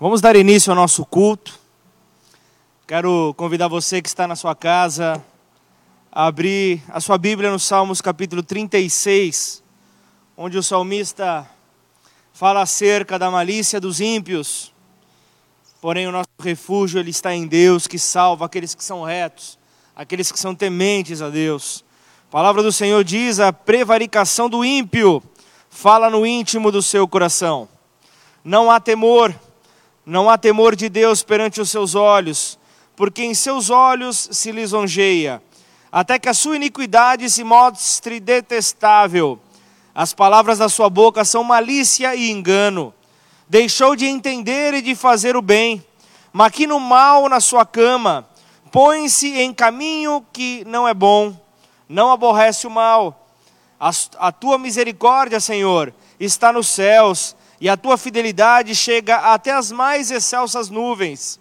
Vamos dar início ao nosso culto. Quero convidar você que está na sua casa a abrir a sua Bíblia no Salmos capítulo 36, onde o salmista fala acerca da malícia dos ímpios. Porém, o nosso refúgio ele está em Deus, que salva aqueles que são retos, aqueles que são tementes a Deus. A palavra do Senhor diz: a prevaricação do ímpio fala no íntimo do seu coração. Não há temor não há temor de Deus perante os seus olhos, porque em seus olhos se lisonjeia, até que a sua iniquidade se mostre detestável. As palavras da sua boca são malícia e engano. Deixou de entender e de fazer o bem, maquina o mal na sua cama, põe-se em caminho que não é bom, não aborrece o mal. A, a tua misericórdia, Senhor, está nos céus e a tua fidelidade chega até as mais excelsas nuvens.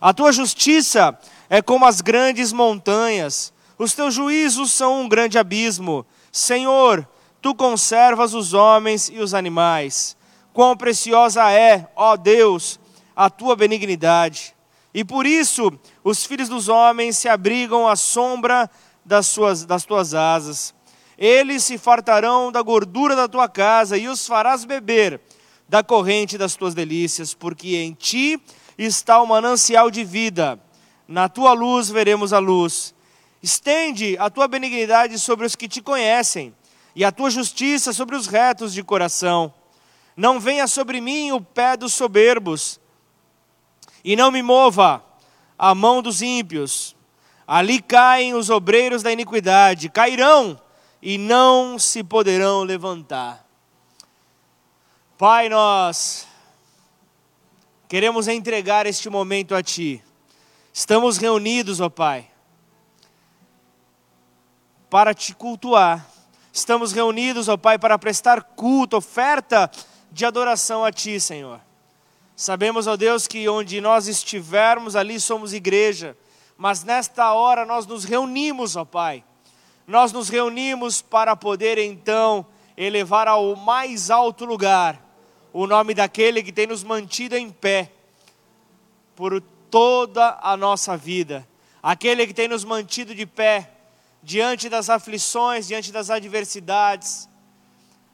A tua justiça é como as grandes montanhas, os teus juízos são um grande abismo. Senhor, tu conservas os homens e os animais. Quão preciosa é, ó Deus, a tua benignidade. E por isso os filhos dos homens se abrigam à sombra das, suas, das tuas asas. Eles se fartarão da gordura da tua casa e os farás beber da corrente das tuas delícias, porque em ti está o manancial de vida. Na tua luz veremos a luz. Estende a tua benignidade sobre os que te conhecem, e a tua justiça sobre os retos de coração. Não venha sobre mim o pé dos soberbos, e não me mova a mão dos ímpios. Ali caem os obreiros da iniquidade, cairão e não se poderão levantar. Pai, nós queremos entregar este momento a Ti. Estamos reunidos, ó Pai, para Te cultuar. Estamos reunidos, ó Pai, para prestar culto, oferta de adoração a Ti, Senhor. Sabemos, ó Deus, que onde nós estivermos, ali somos igreja, mas nesta hora nós nos reunimos, ó Pai. Nós nos reunimos para poder então elevar ao mais alto lugar o nome daquele que tem nos mantido em pé por toda a nossa vida, aquele que tem nos mantido de pé diante das aflições, diante das adversidades,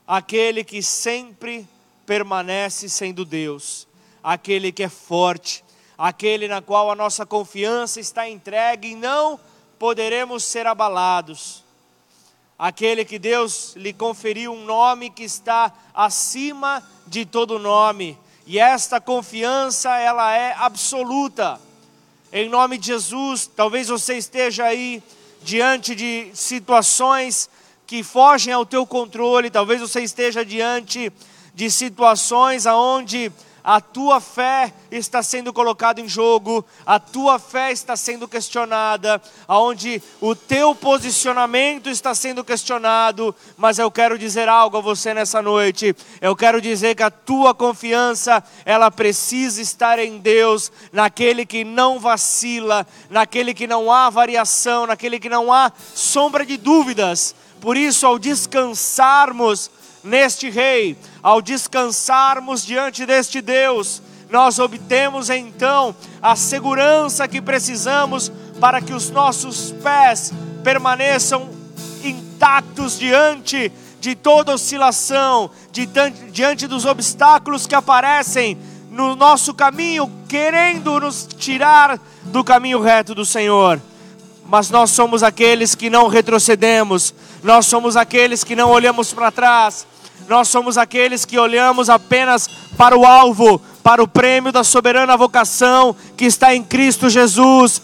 aquele que sempre permanece sendo Deus, aquele que é forte, aquele na qual a nossa confiança está entregue e não poderemos ser abalados aquele que Deus lhe conferiu um nome que está acima de todo nome. E esta confiança, ela é absoluta. Em nome de Jesus, talvez você esteja aí diante de situações que fogem ao teu controle, talvez você esteja diante de situações aonde a tua fé está sendo colocada em jogo, a tua fé está sendo questionada, aonde o teu posicionamento está sendo questionado, mas eu quero dizer algo a você nessa noite. Eu quero dizer que a tua confiança, ela precisa estar em Deus, naquele que não vacila, naquele que não há variação, naquele que não há sombra de dúvidas. Por isso, ao descansarmos neste Rei, ao descansarmos diante deste Deus, nós obtemos então a segurança que precisamos para que os nossos pés permaneçam intactos diante de toda oscilação, diante dos obstáculos que aparecem no nosso caminho, querendo nos tirar do caminho reto do Senhor. Mas nós somos aqueles que não retrocedemos, nós somos aqueles que não olhamos para trás, nós somos aqueles que olhamos apenas para o alvo, para o prêmio da soberana vocação que está em Cristo Jesus,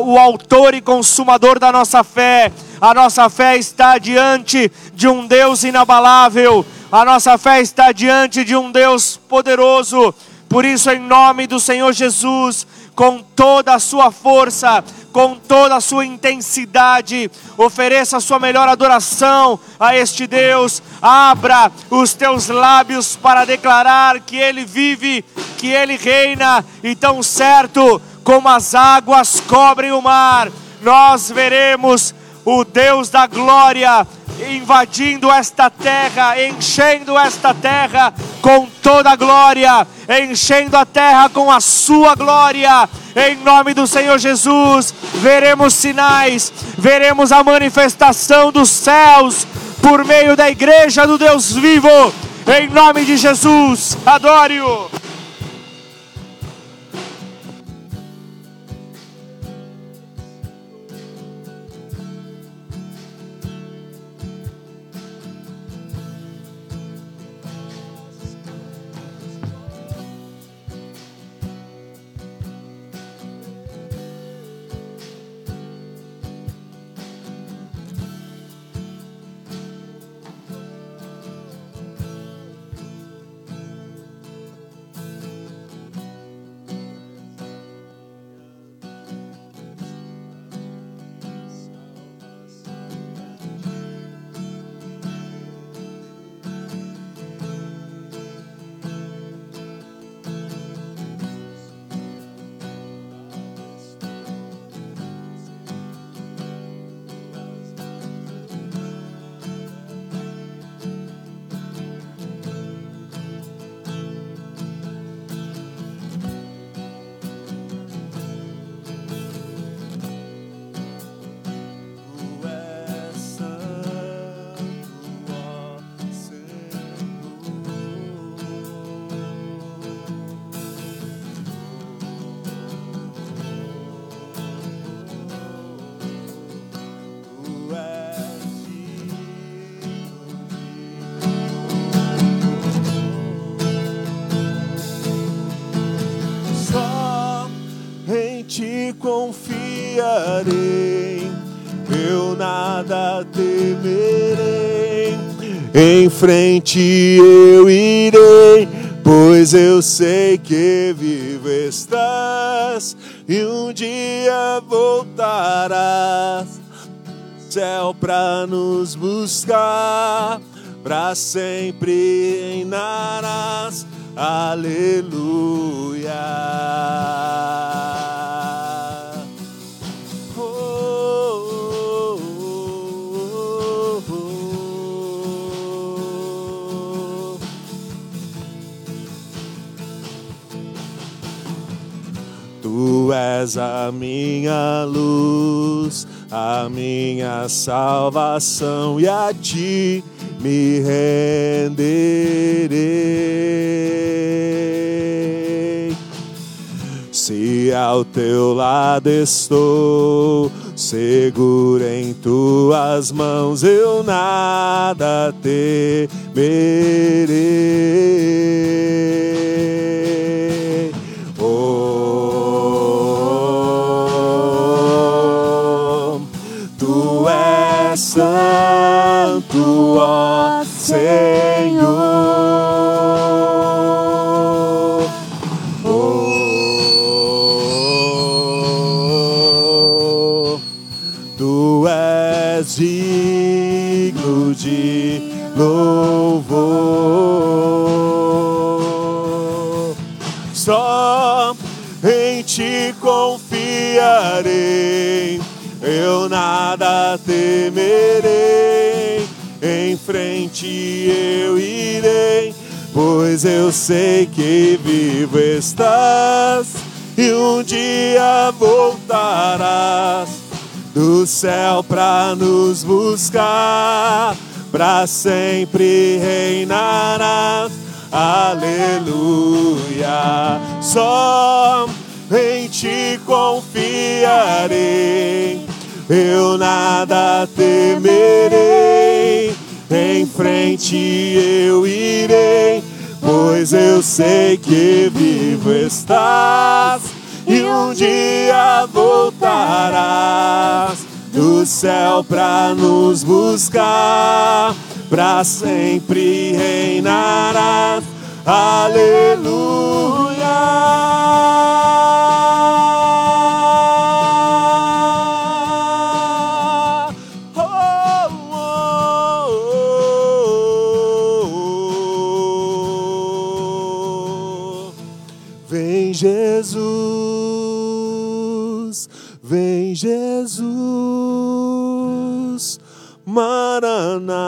o autor e consumador da nossa fé. A nossa fé está diante de um Deus inabalável, a nossa fé está diante de um Deus poderoso. Por isso, em nome do Senhor Jesus, com toda a sua força, com toda a sua intensidade, ofereça a sua melhor adoração a este Deus, abra os teus lábios para declarar que Ele vive, que Ele reina, e tão certo como as águas cobrem o mar, nós veremos o Deus da glória invadindo esta terra, enchendo esta terra com toda a glória, enchendo a terra com a sua glória. Em nome do Senhor Jesus, veremos sinais, veremos a manifestação dos céus por meio da igreja do Deus vivo. Em nome de Jesus, adore-o. Confiarei, eu nada temerei. Em frente eu irei, pois eu sei que vivo estás e um dia voltarás céu pra nos buscar, pra sempre reinarás. Aleluia. Tu és a minha luz, a minha salvação, e a ti me renderei. Se ao teu lado estou, seguro em tuas mãos, eu nada temerei. Oh, santo, ó Senhor. Oh, tu és digno de louvor. Só em ti confiarei, eu nada temerei. Em frente eu irei, pois eu sei que vivo estás e um dia voltarás do céu pra nos buscar, pra sempre reinarás. Aleluia. Só em ti confiarei, eu nada temerei. Em frente eu irei, pois eu sei que vivo estás e um dia voltarás do céu pra nos buscar, pra sempre reinarás. Aleluia.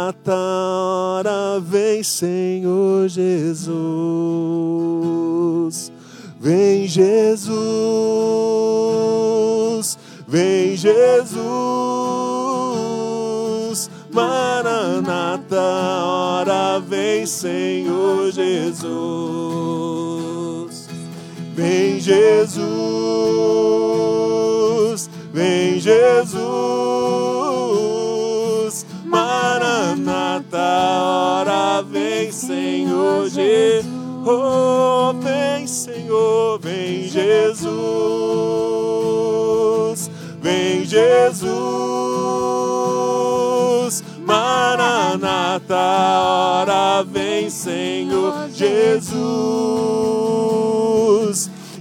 Ora vem Senhor Jesus. Vem Jesus, vem Jesus. Maranata, ora vem Senhor Jesus. Vem Jesus, vem Jesus. Senhor Jesus. Oh, vem Senhor, vem Jesus. Vem Jesus. Maranata, ora vem Senhor Jesus.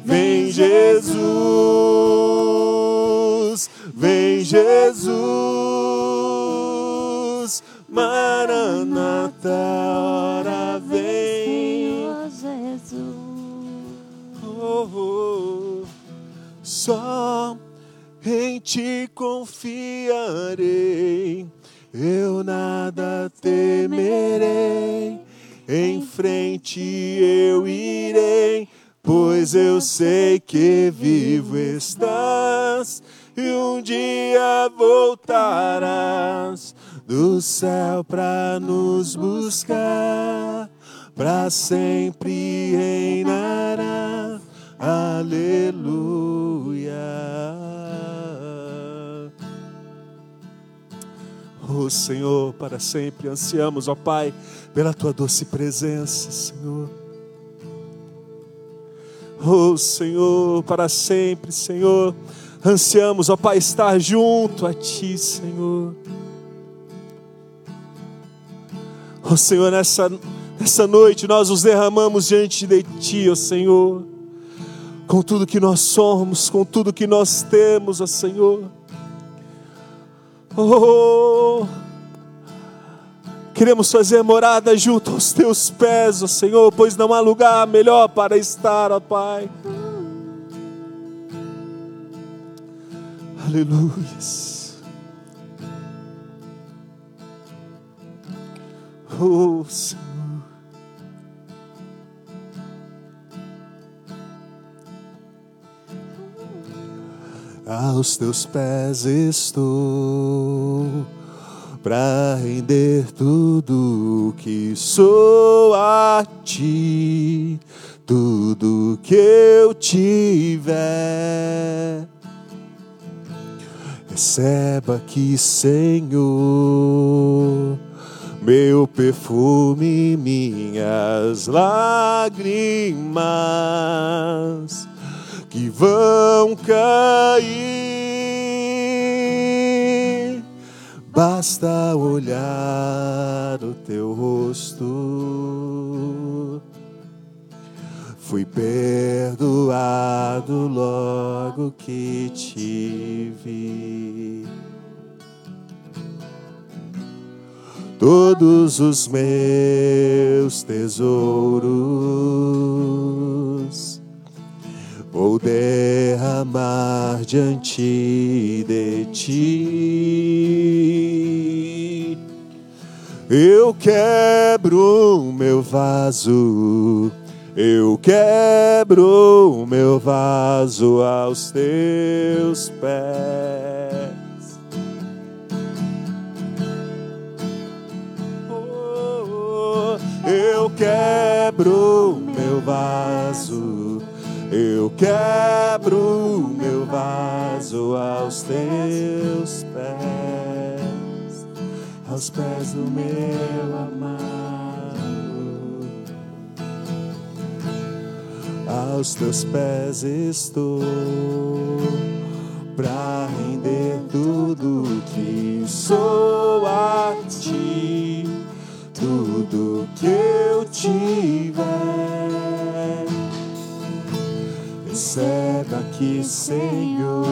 Vem Jesus. Vem Jesus. Maranata, Só em ti confiarei, eu nada temerei. Em frente eu irei, pois eu sei que vivo estás e um dia voltarás do céu para nos buscar, para sempre reinará. Aleluia. Oh Senhor, para sempre ansiamos, ó Pai, pela tua doce presença, Senhor. Oh Senhor, para sempre, Senhor, ansiamos, ó Pai, estar junto a Ti, Senhor. Oh Senhor, nessa, nessa noite nós nos derramamos diante de Ti, ó Senhor, com tudo que nós somos, com tudo que nós temos, ó Senhor. Oh, queremos fazer morada junto aos Teus pés, ó Senhor, pois não há lugar melhor para estar, ó Pai. Aleluia. Oh, Senhor. Aos teus pés estou para render tudo que sou a ti, tudo que eu tiver. Receba aqui, Senhor, meu perfume, minhas lágrimas que vão cair. Basta olhar o teu rosto. Fui perdoado logo que te vi. Todos os meus tesouros vou derramar diante de ti. Eu quebro meu vaso, eu quebro meu vaso aos teus pés. Oh, eu quebro meu vaso, eu quebro meu vaso aos teus pés, aos pés do meu amado, aos teus pés estou para render tudo que sou a ti, tudo que Receba aqui, Senhor,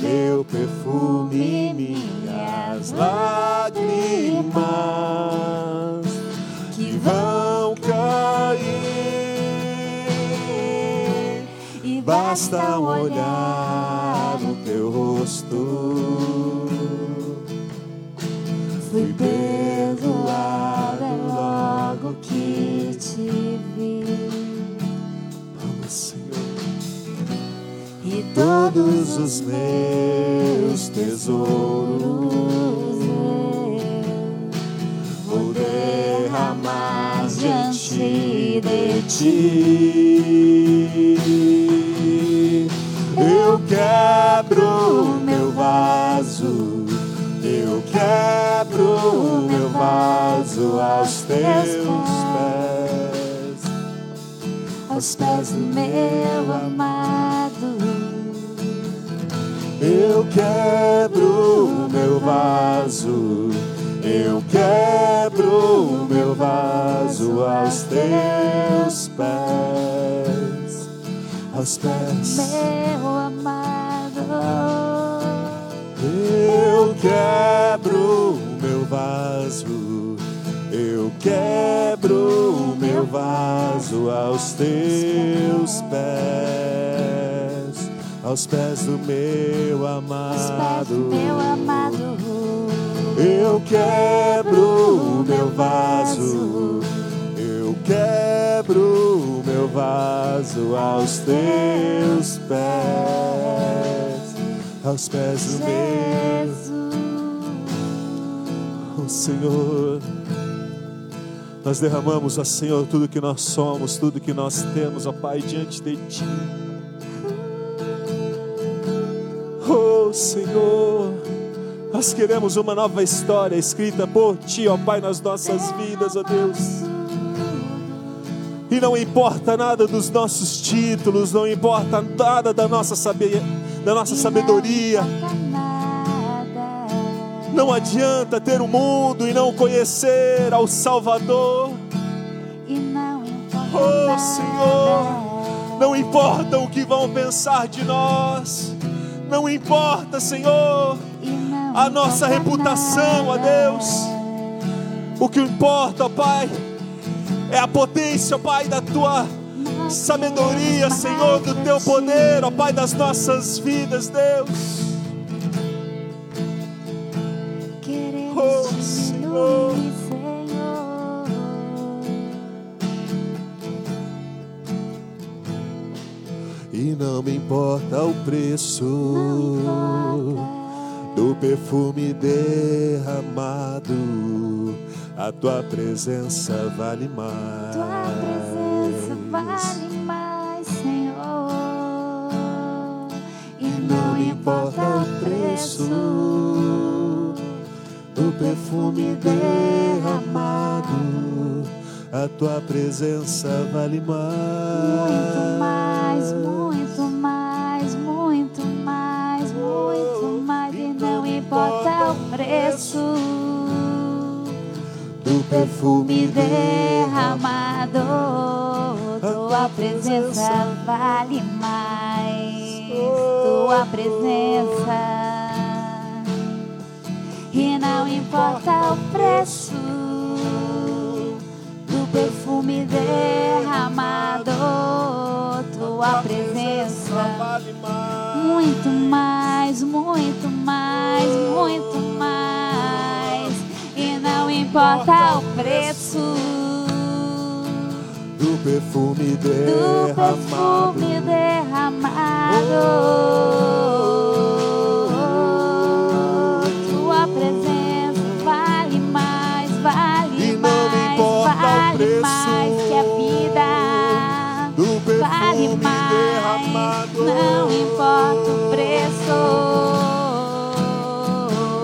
meu perfume, minhas lágrimas que vão cair. E Basta olhar o teu rosto. Todos os meus tesouros vou derramar diante de ti. Eu quebro meu vaso, eu quebro meu vaso aos teus pés, aos pés do meu amado. Eu quebro meu vaso, eu quebro meu vaso aos teus pés, aos pés. Meu amado, Eu quebro meu vaso, eu quebro meu vaso aos teus pés, aos pés do meu amado. do meu amado. Eu quebro meu vaso, eu quebro meu vaso aos teus pés, aos pés do meu oh, Senhor. Nós derramamos, ó Senhor, tudo que nós somos, tudo que nós temos, ó Pai, diante de Ti. Senhor, nós queremos uma nova história escrita por Ti, ó Pai, nas nossas vidas, ó Deus. E não importa nada dos nossos títulos, não importa nada da nossa, sabe- da nossa sabedoria. Não adianta ter o mundo e não conhecer ao Salvador. Oh. Senhor, Não importa o que vão pensar de nós. Não importa, Senhor, a nossa reputação, ó. Deus. O que importa, ó Pai, é a potência, ó Pai, da tua sabedoria, Senhor, do teu de poder, ó. Pai, das nossas vidas, Deus. Oh, Senhor. Não me importa o preço importa. do perfume derramado, a tua presença vale mais. Tua presença vale mais, Senhor. E não importa o preço do perfume derramado, a tua presença vale Muito mais, mais. muito importa o preço do perfume derramado. Tua presença vale mais. Tua presença. E não importa o preço do perfume derramado. Tua presença. vale mais. Muito mais, muito mais, muito mais. E não importa o preço do perfume do derramado. perfume derramado.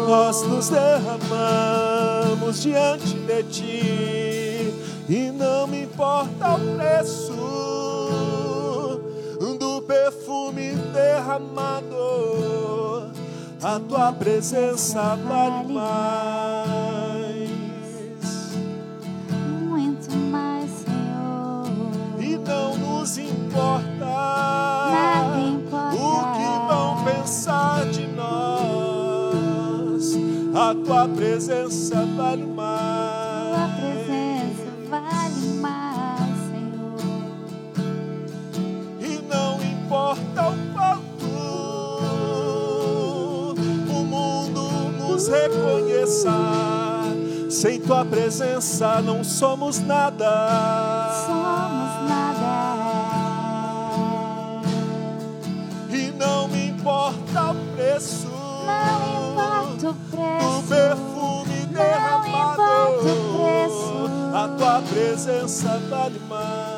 Nós nos derramamos diante de ti e não me importa o preço do perfume derramado. A tua presença vale mais. Muito mais, Senhor. E não nos importa Nada importa. Pensar de nós. A tua presença vale mais. Tua presença vale mais, Senhor. E não importa o quanto o mundo nos reconheça. Sem tua presença não somos nada. Somos o perfume derramado, a tua presença vale mais.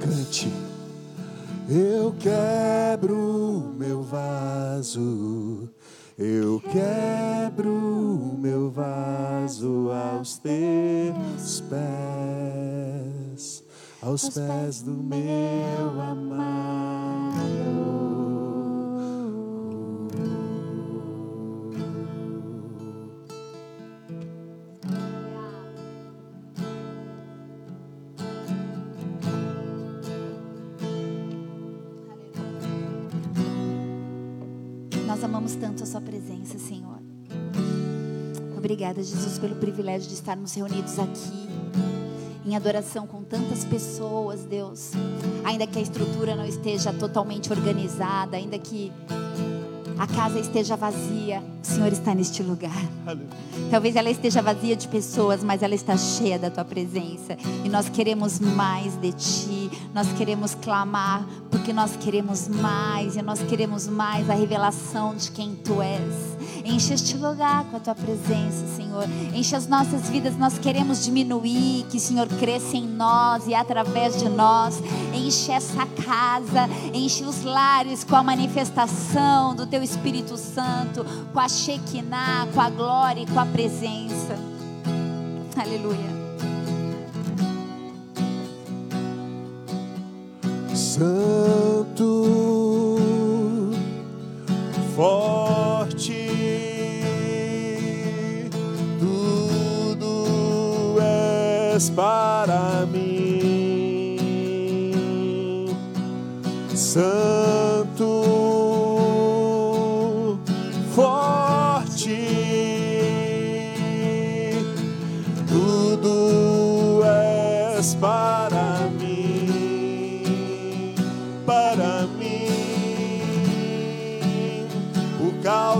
Cante, eu quebro meu vaso. Eu quebro meu vaso aos teus pés, aos pés do meu amado. Obrigada, Jesus, pelo privilégio de estarmos reunidos aqui em adoração com tantas pessoas, Deus. Ainda que a estrutura não esteja totalmente organizada, ainda que a casa esteja vazia, o Senhor está neste lugar. Talvez ela esteja vazia de pessoas, mas ela está cheia da tua presença. E nós queremos mais de ti. Nós queremos clamar, porque nós queremos mais. E nós queremos mais a revelação de quem tu és. Enche este lugar com a tua presença, Senhor. Enche as nossas vidas. Nós queremos diminuir, que o Senhor cresça em nós e através de nós. Enche essa casa, enche os lares com a manifestação do teu Espírito Santo, com a Shekinah, com a glória e com a presença. Aleluia. Santo, forte, tudo és para mim. Santo,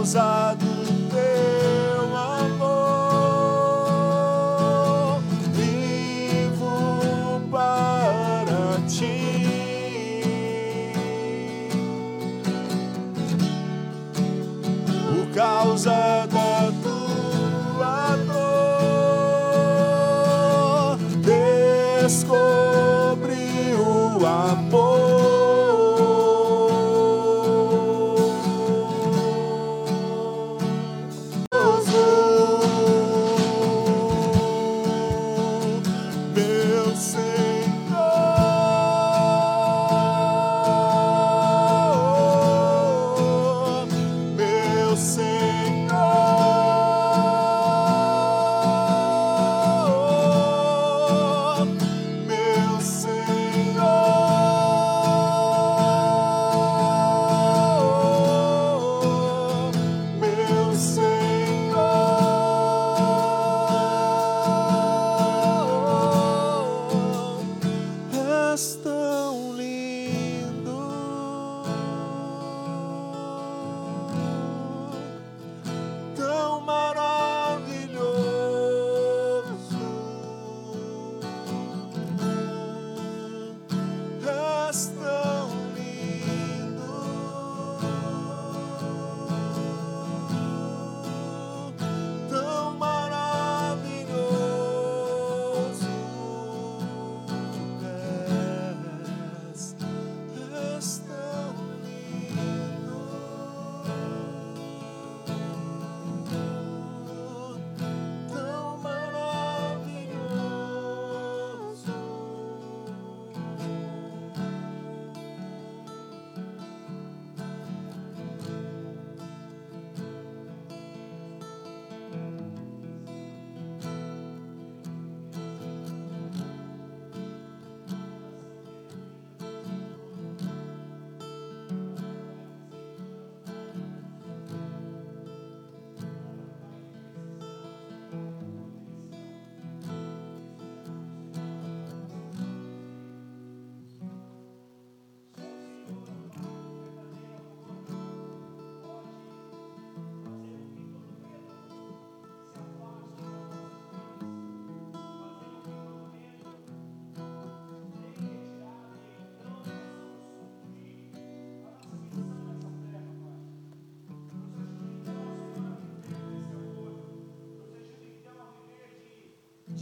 por causa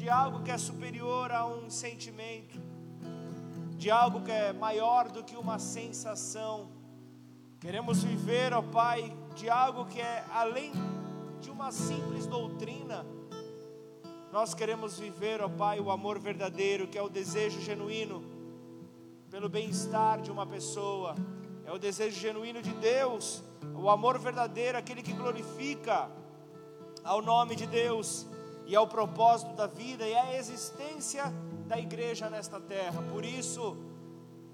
de algo que é superior a um sentimento, de algo que é maior do que uma sensação. Queremos viver, ó Pai, de algo que é além de uma simples doutrina. Nós queremos viver, ó Pai, o amor verdadeiro, que é o desejo genuíno pelo bem-estar de uma pessoa, é o desejo genuíno de Deus, o amor verdadeiro, aquele que glorifica ao nome de Deus e ao propósito da vida e à existência da igreja nesta terra. Por isso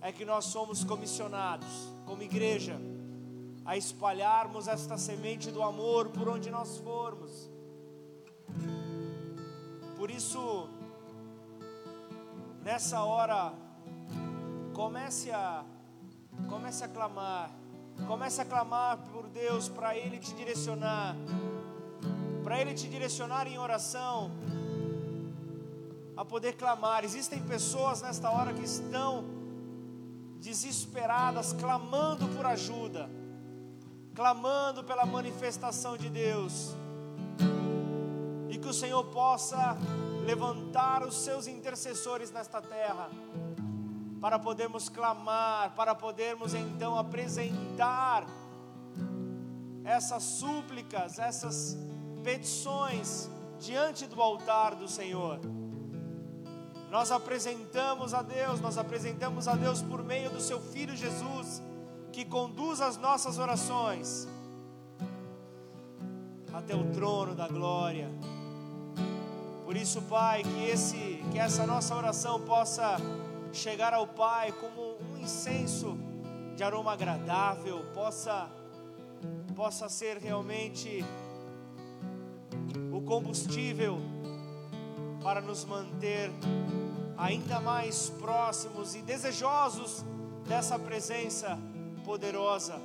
é que nós somos comissionados, como igreja, a espalharmos esta semente do amor por onde nós formos. Por isso, nessa hora, comece a comece a clamar, comece a clamar por Deus para Ele te direcionar, para Ele te direcionar em oração, a poder clamar. Existem pessoas nesta hora que estão desesperadas, clamando por ajuda, clamando pela manifestação de Deus, e que o Senhor possa levantar os seus intercessores nesta terra, para podermos clamar, para podermos então apresentar essas súplicas, essas petições diante do altar do Senhor. Nós apresentamos a Deus, nós apresentamos a Deus por meio do seu filho Jesus, que conduz as nossas orações até o trono da glória. Por isso, Pai, que esse que essa nossa oração possa chegar ao Pai como um incenso de aroma agradável, possa possa ser realmente o combustível para nos manter ainda mais próximos e desejosos dessa presença poderosa.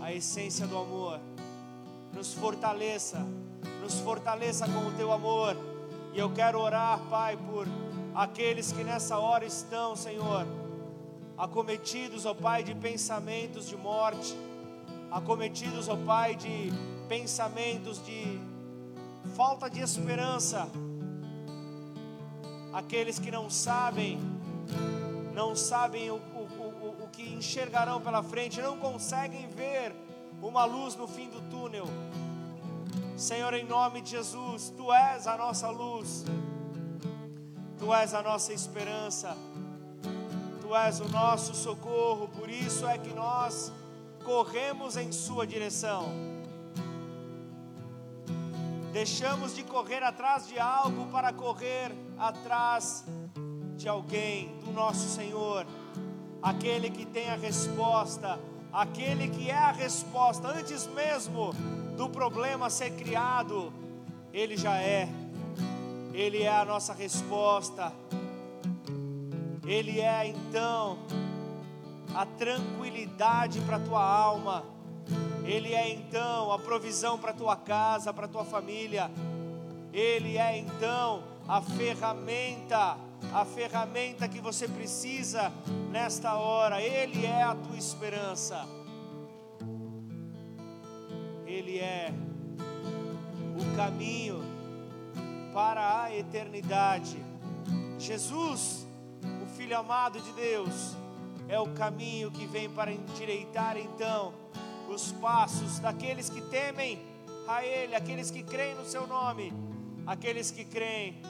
A essência do amor nos fortaleça, nos fortaleça com o teu amor. E eu quero orar, Pai, por aqueles que nessa hora estão, Senhor, acometidos, ó Pai, de pensamentos de morte, acometidos, ó Pai, de pensamentos de falta de esperança, aqueles que não sabem, não sabem o, o, o, o que enxergarão pela frente, não conseguem ver uma luz no fim do túnel. Senhor, em nome de Jesus, Tu és a nossa luz, Tu és a nossa esperança, Tu és o nosso socorro, por isso é que nós corremos em Sua direção. Deixamos de correr atrás de algo para correr atrás de alguém, do nosso Senhor, aquele que tem a resposta, aquele que é a resposta, antes mesmo do problema ser criado, Ele já é, Ele é a nossa resposta, Ele é então a tranquilidade para a tua alma ele é então a provisão para tua casa, para tua família. Ele é então a ferramenta, a ferramenta que você precisa nesta hora. Ele é a tua esperança. Ele é o caminho para a eternidade. Jesus, o Filho amado de Deus, é o caminho que vem para endireitar então os passos daqueles que temem a Ele, aqueles que creem no Seu nome, aqueles que creem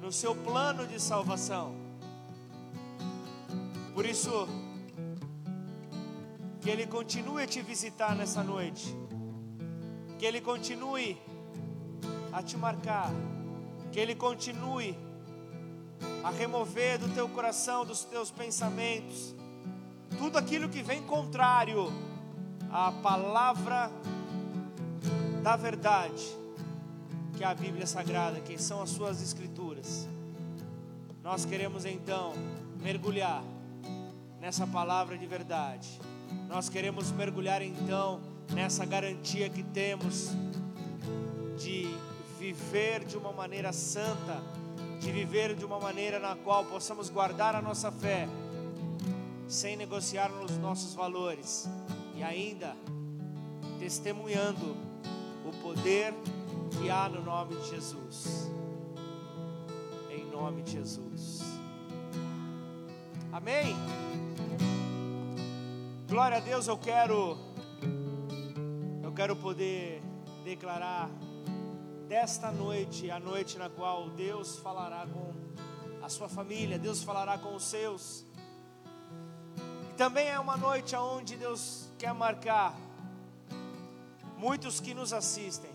no Seu plano de salvação. Por isso, que Ele continue a te visitar nessa noite, que Ele continue a te marcar, que Ele continue a remover do teu coração, dos teus pensamentos, tudo aquilo que vem contrário a palavra da verdade, que é a Bíblia Sagrada, que são as suas escrituras. Nós queremos então mergulhar nessa palavra de verdade. Nós queremos mergulhar então nessa garantia que temos de viver de uma maneira santa, de viver de uma maneira na qual possamos guardar a nossa fé, sem negociar os nossos valores e ainda testemunhando o poder que há no nome de Jesus. Em nome de Jesus. Amém. Glória a Deus, eu quero eu quero poder declarar desta noite, a noite na qual Deus falará com a sua família, Deus falará com os seus. E também é uma noite onde Deus quer marcar muitos que nos assistem,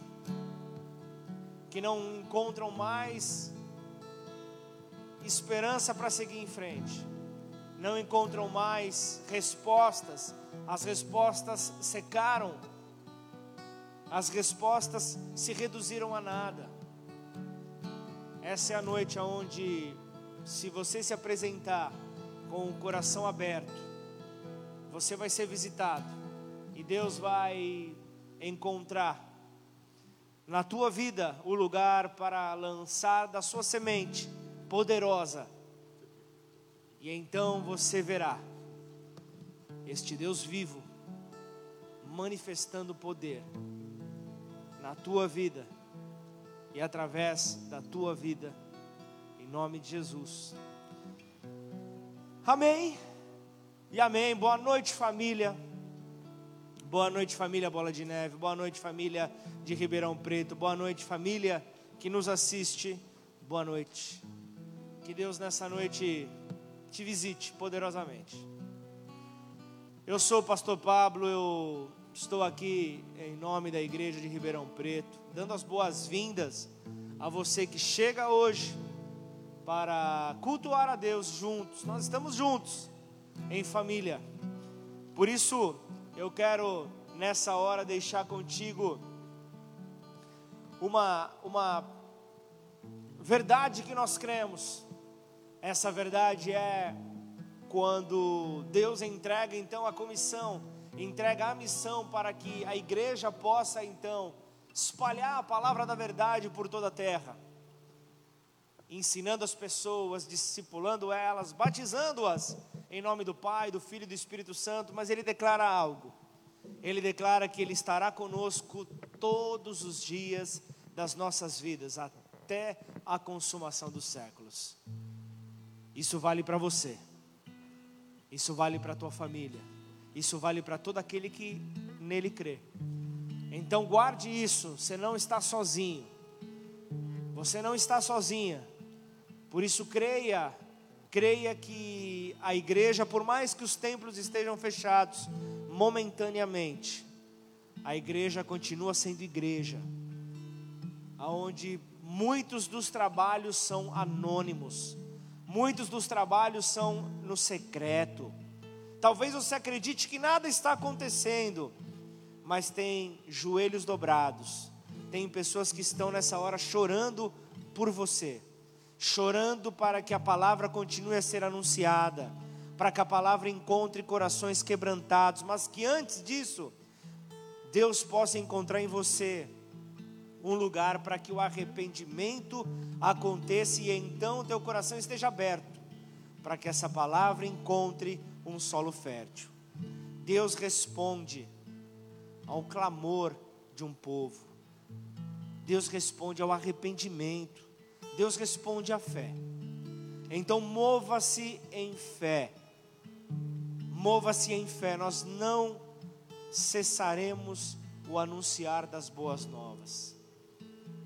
que não encontram mais esperança para seguir em frente, não encontram mais respostas, as respostas secaram, as respostas se reduziram a nada. Essa é a noite onde, se você se apresentar com o coração aberto, você vai ser visitado e Deus vai encontrar na tua vida o lugar para lançar da sua semente poderosa. E então você verá este Deus vivo manifestando poder na tua vida e através da tua vida, em nome de Jesus. Amém e amém. Boa noite, família. Boa noite, família Bola de Neve. Boa noite, família de Ribeirão Preto. Boa noite, família que nos assiste. Boa noite. Que Deus nessa noite te visite poderosamente. Eu sou o pastor Pablo, eu estou aqui em nome da igreja de Ribeirão Preto, dando as boas-vindas a você que chega hoje para cultuar a Deus juntos. Nós estamos juntos em família. Por isso, eu quero nessa hora deixar contigo uma, uma verdade que nós cremos. Essa verdade é quando Deus entrega então a comissão, entrega a missão para que a igreja possa então espalhar a palavra da verdade por toda a terra, ensinando as pessoas, discipulando elas, batizando-as em nome do Pai, do Filho e do Espírito Santo, mas ele declara algo. Ele declara que ele estará conosco todos os dias das nossas vidas, até a consumação dos séculos. Isso vale para você. Isso vale para tua família. Isso vale para todo aquele que nele crê. Então guarde isso, você não está sozinho. Você não está sozinha. Por isso creia creia que a igreja, por mais que os templos estejam fechados momentaneamente, a igreja continua sendo igreja, aonde muitos dos trabalhos são anônimos, muitos dos trabalhos são no secreto. Talvez você acredite que nada está acontecendo, mas tem joelhos dobrados, tem pessoas que estão nessa hora chorando por você chorando para que a palavra continue a ser anunciada, para que a palavra encontre corações quebrantados, mas que antes disso, Deus possa encontrar em você um lugar para que o arrependimento aconteça e então teu coração esteja aberto, para que essa palavra encontre um solo fértil. Deus responde ao clamor de um povo. Deus responde ao arrependimento. Deus responde à fé. Então mova-se em fé. Mova-se em fé. Nós não cessaremos o anunciar das boas novas.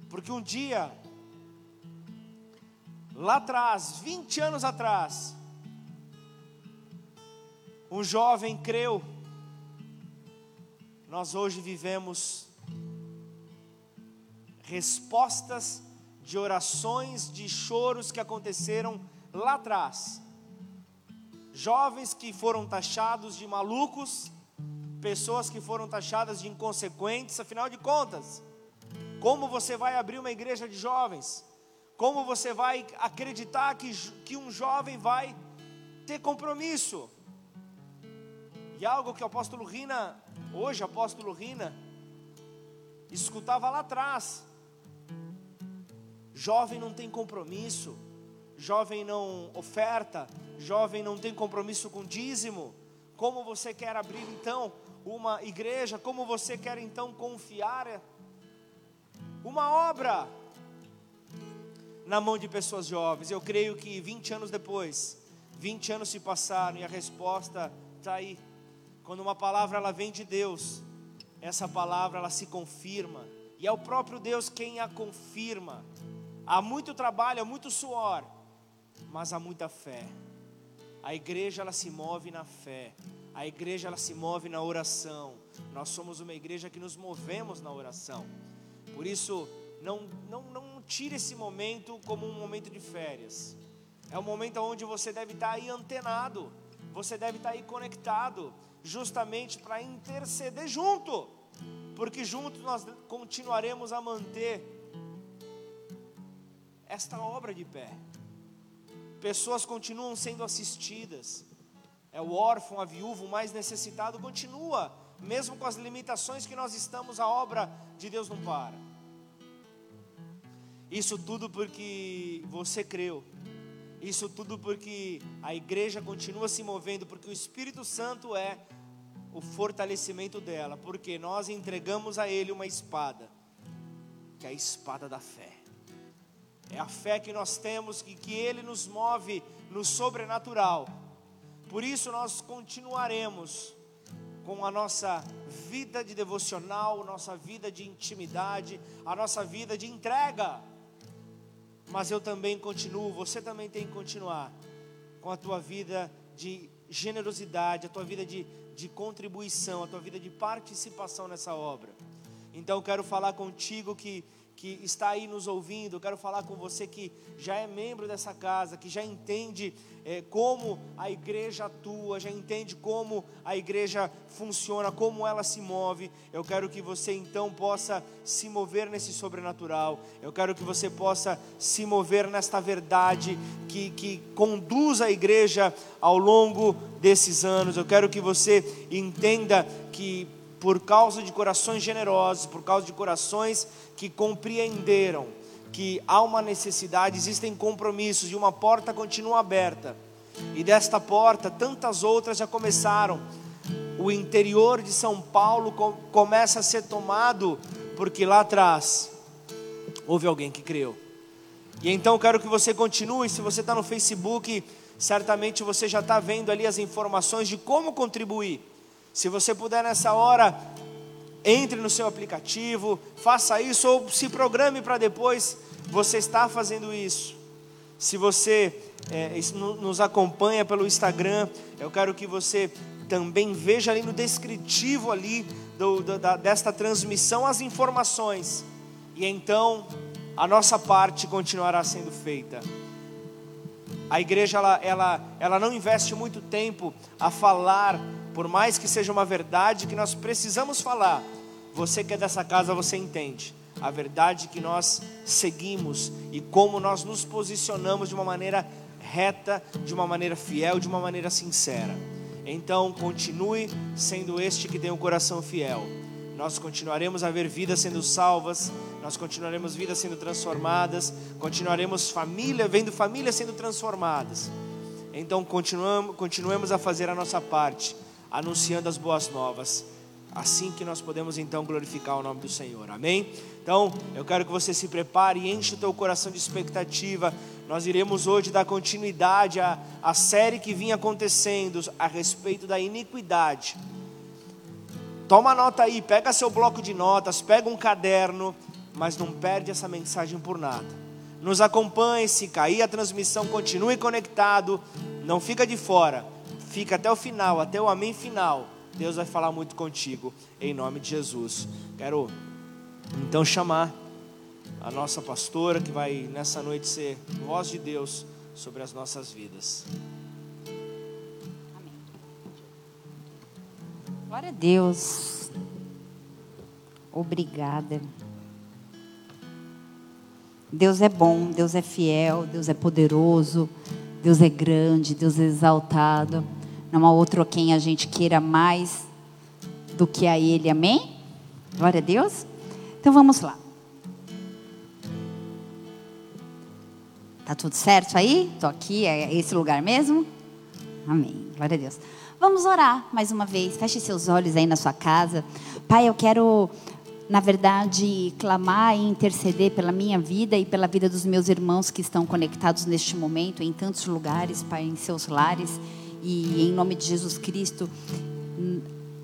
Porque um dia, lá atrás, 20 anos atrás, um jovem creu. Nós hoje vivemos respostas de orações, de choros que aconteceram lá atrás. Jovens que foram taxados de malucos, pessoas que foram taxadas de inconsequentes, afinal de contas, como você vai abrir uma igreja de jovens? Como você vai acreditar que, que um jovem vai ter compromisso? E algo que o apóstolo Rina, hoje apóstolo Rina, escutava lá atrás, Jovem não tem compromisso, jovem não oferta, jovem não tem compromisso com dízimo. Como você quer abrir então uma igreja? Como você quer então confiar uma obra na mão de pessoas jovens. Eu creio que 20 anos depois, 20 anos se passaram e a resposta está aí. Quando uma palavra ela vem de Deus, essa palavra ela se confirma e é o próprio Deus quem a confirma. Há muito trabalho, há muito suor, mas há muita fé. A igreja ela se move na fé. A igreja ela se move na oração. Nós somos uma igreja que nos movemos na oração. Por isso, não, não, não tire esse momento como um momento de férias. É um momento onde você deve estar aí antenado, você deve estar aí conectado, justamente para interceder junto, porque juntos nós continuaremos a manter esta obra de pé. Pessoas continuam sendo assistidas. É o órfão, a viúva, o mais necessitado continua, mesmo com as limitações que nós estamos, a obra de Deus não para. Isso tudo porque você creu. Isso tudo porque a igreja continua se movendo, porque o Espírito Santo é o fortalecimento dela, porque nós entregamos a Ele uma espada, que é a espada da fé. É a fé que nós temos e que Ele nos move no sobrenatural. Por isso nós continuaremos com a nossa vida de devocional, nossa vida de intimidade, a nossa vida de entrega mas eu também continuo, você também tem que continuar com a tua vida de generosidade, a tua vida de, de contribuição, a tua vida de participação nessa obra. Então eu quero falar contigo que que está aí nos ouvindo, eu quero falar com você que já é membro dessa casa, que já entende é, como a igreja atua, já entende como a igreja funciona, como ela se move. Eu quero que você então possa se mover nesse sobrenatural, eu quero que você possa se mover nesta verdade que, que conduz a igreja ao longo desses anos. Eu quero que você entenda que por causa de corações generosos, por causa de corações que compreenderam que há uma necessidade, existem compromissos e uma porta continua aberta. E desta porta, tantas outras já começaram. O interior de São Paulo começa a ser tomado, porque lá atrás houve alguém que creu. E então quero que você continue. Se você está no Facebook, certamente você já está vendo ali as informações de como contribuir. Se você puder nessa hora, entre no seu aplicativo, faça isso ou se programe para depois você estar fazendo isso. Se você é, nos acompanha pelo Instagram, eu quero que você também veja ali no descritivo ali do, do, da, desta transmissão as informações. E então a nossa parte continuará sendo feita. A igreja ela, ela, ela não investe muito tempo a falar por mais que seja uma verdade que nós precisamos falar, você que é dessa casa, você entende a verdade que nós seguimos e como nós nos posicionamos de uma maneira reta, de uma maneira fiel, de uma maneira sincera. Então, continue sendo este que tem um coração fiel. Nós continuaremos a ver vidas sendo salvas, nós continuaremos vidas sendo transformadas, continuaremos família, vendo famílias sendo transformadas. Então, continuamos, continuemos a fazer a nossa parte anunciando as boas novas. Assim que nós podemos então glorificar o nome do Senhor. Amém? Então, eu quero que você se prepare e enche o teu coração de expectativa. Nós iremos hoje dar continuidade à, à série que vinha acontecendo a respeito da iniquidade. Toma nota aí, pega seu bloco de notas, pega um caderno, mas não perde essa mensagem por nada. Nos acompanhe, se cair a transmissão, continue conectado, não fica de fora Fica até o final, até o amém final. Deus vai falar muito contigo, em nome de Jesus. Quero então chamar a nossa pastora, que vai nessa noite ser voz de Deus sobre as nossas vidas. Glória a Deus. Obrigada. Deus é bom, Deus é fiel, Deus é poderoso, Deus é grande, Deus é exaltado. Não há outro a quem a gente queira mais do que a Ele, amém? Glória a Deus. Então vamos lá. Tá tudo certo aí? Estou aqui, é esse lugar mesmo? Amém. Glória a Deus. Vamos orar mais uma vez. Feche seus olhos aí na sua casa. Pai, eu quero na verdade, clamar e interceder pela minha vida e pela vida dos meus irmãos que estão conectados neste momento, em tantos lugares, Pai, em seus lares. E em nome de Jesus Cristo,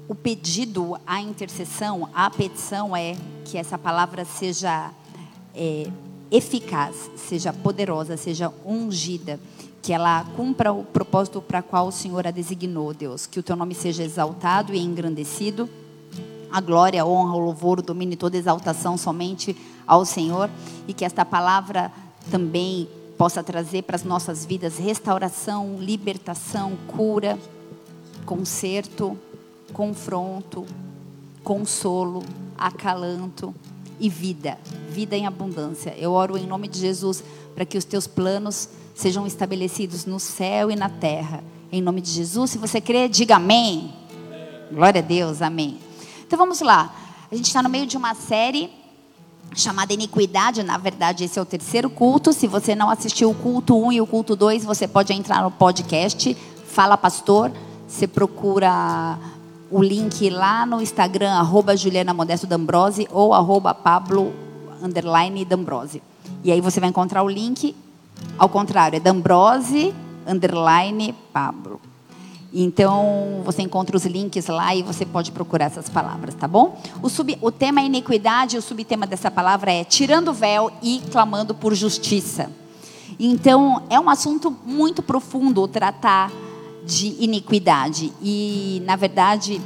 o pedido, a intercessão, a petição é que essa palavra seja é, eficaz, seja poderosa, seja ungida, que ela cumpra o propósito para qual o Senhor a designou, Deus. Que o teu nome seja exaltado e engrandecido a glória, a honra, o louvor, o domínio e toda exaltação somente ao Senhor e que esta palavra também possa trazer para as nossas vidas restauração, libertação, cura, conserto, confronto, consolo, acalanto e vida, vida em abundância. Eu oro em nome de Jesus para que os teus planos sejam estabelecidos no céu e na terra. Em nome de Jesus, se você crê, diga amém. Glória a Deus, amém. Então vamos lá. A gente está no meio de uma série chamada Iniquidade. Na verdade, esse é o terceiro culto. Se você não assistiu o culto 1 e o culto 2, você pode entrar no podcast Fala Pastor. Você procura o link lá no Instagram, arroba Juliana Modesto D'Ambrose ou arroba Pablo underline D'Ambrose. E aí você vai encontrar o link. Ao contrário, é D'Ambrose underline Pablo. Então, você encontra os links lá e você pode procurar essas palavras, tá bom? O, sub, o tema é iniquidade, o subtema dessa palavra é tirando o véu e clamando por justiça. Então, é um assunto muito profundo tratar de iniquidade. E, na verdade,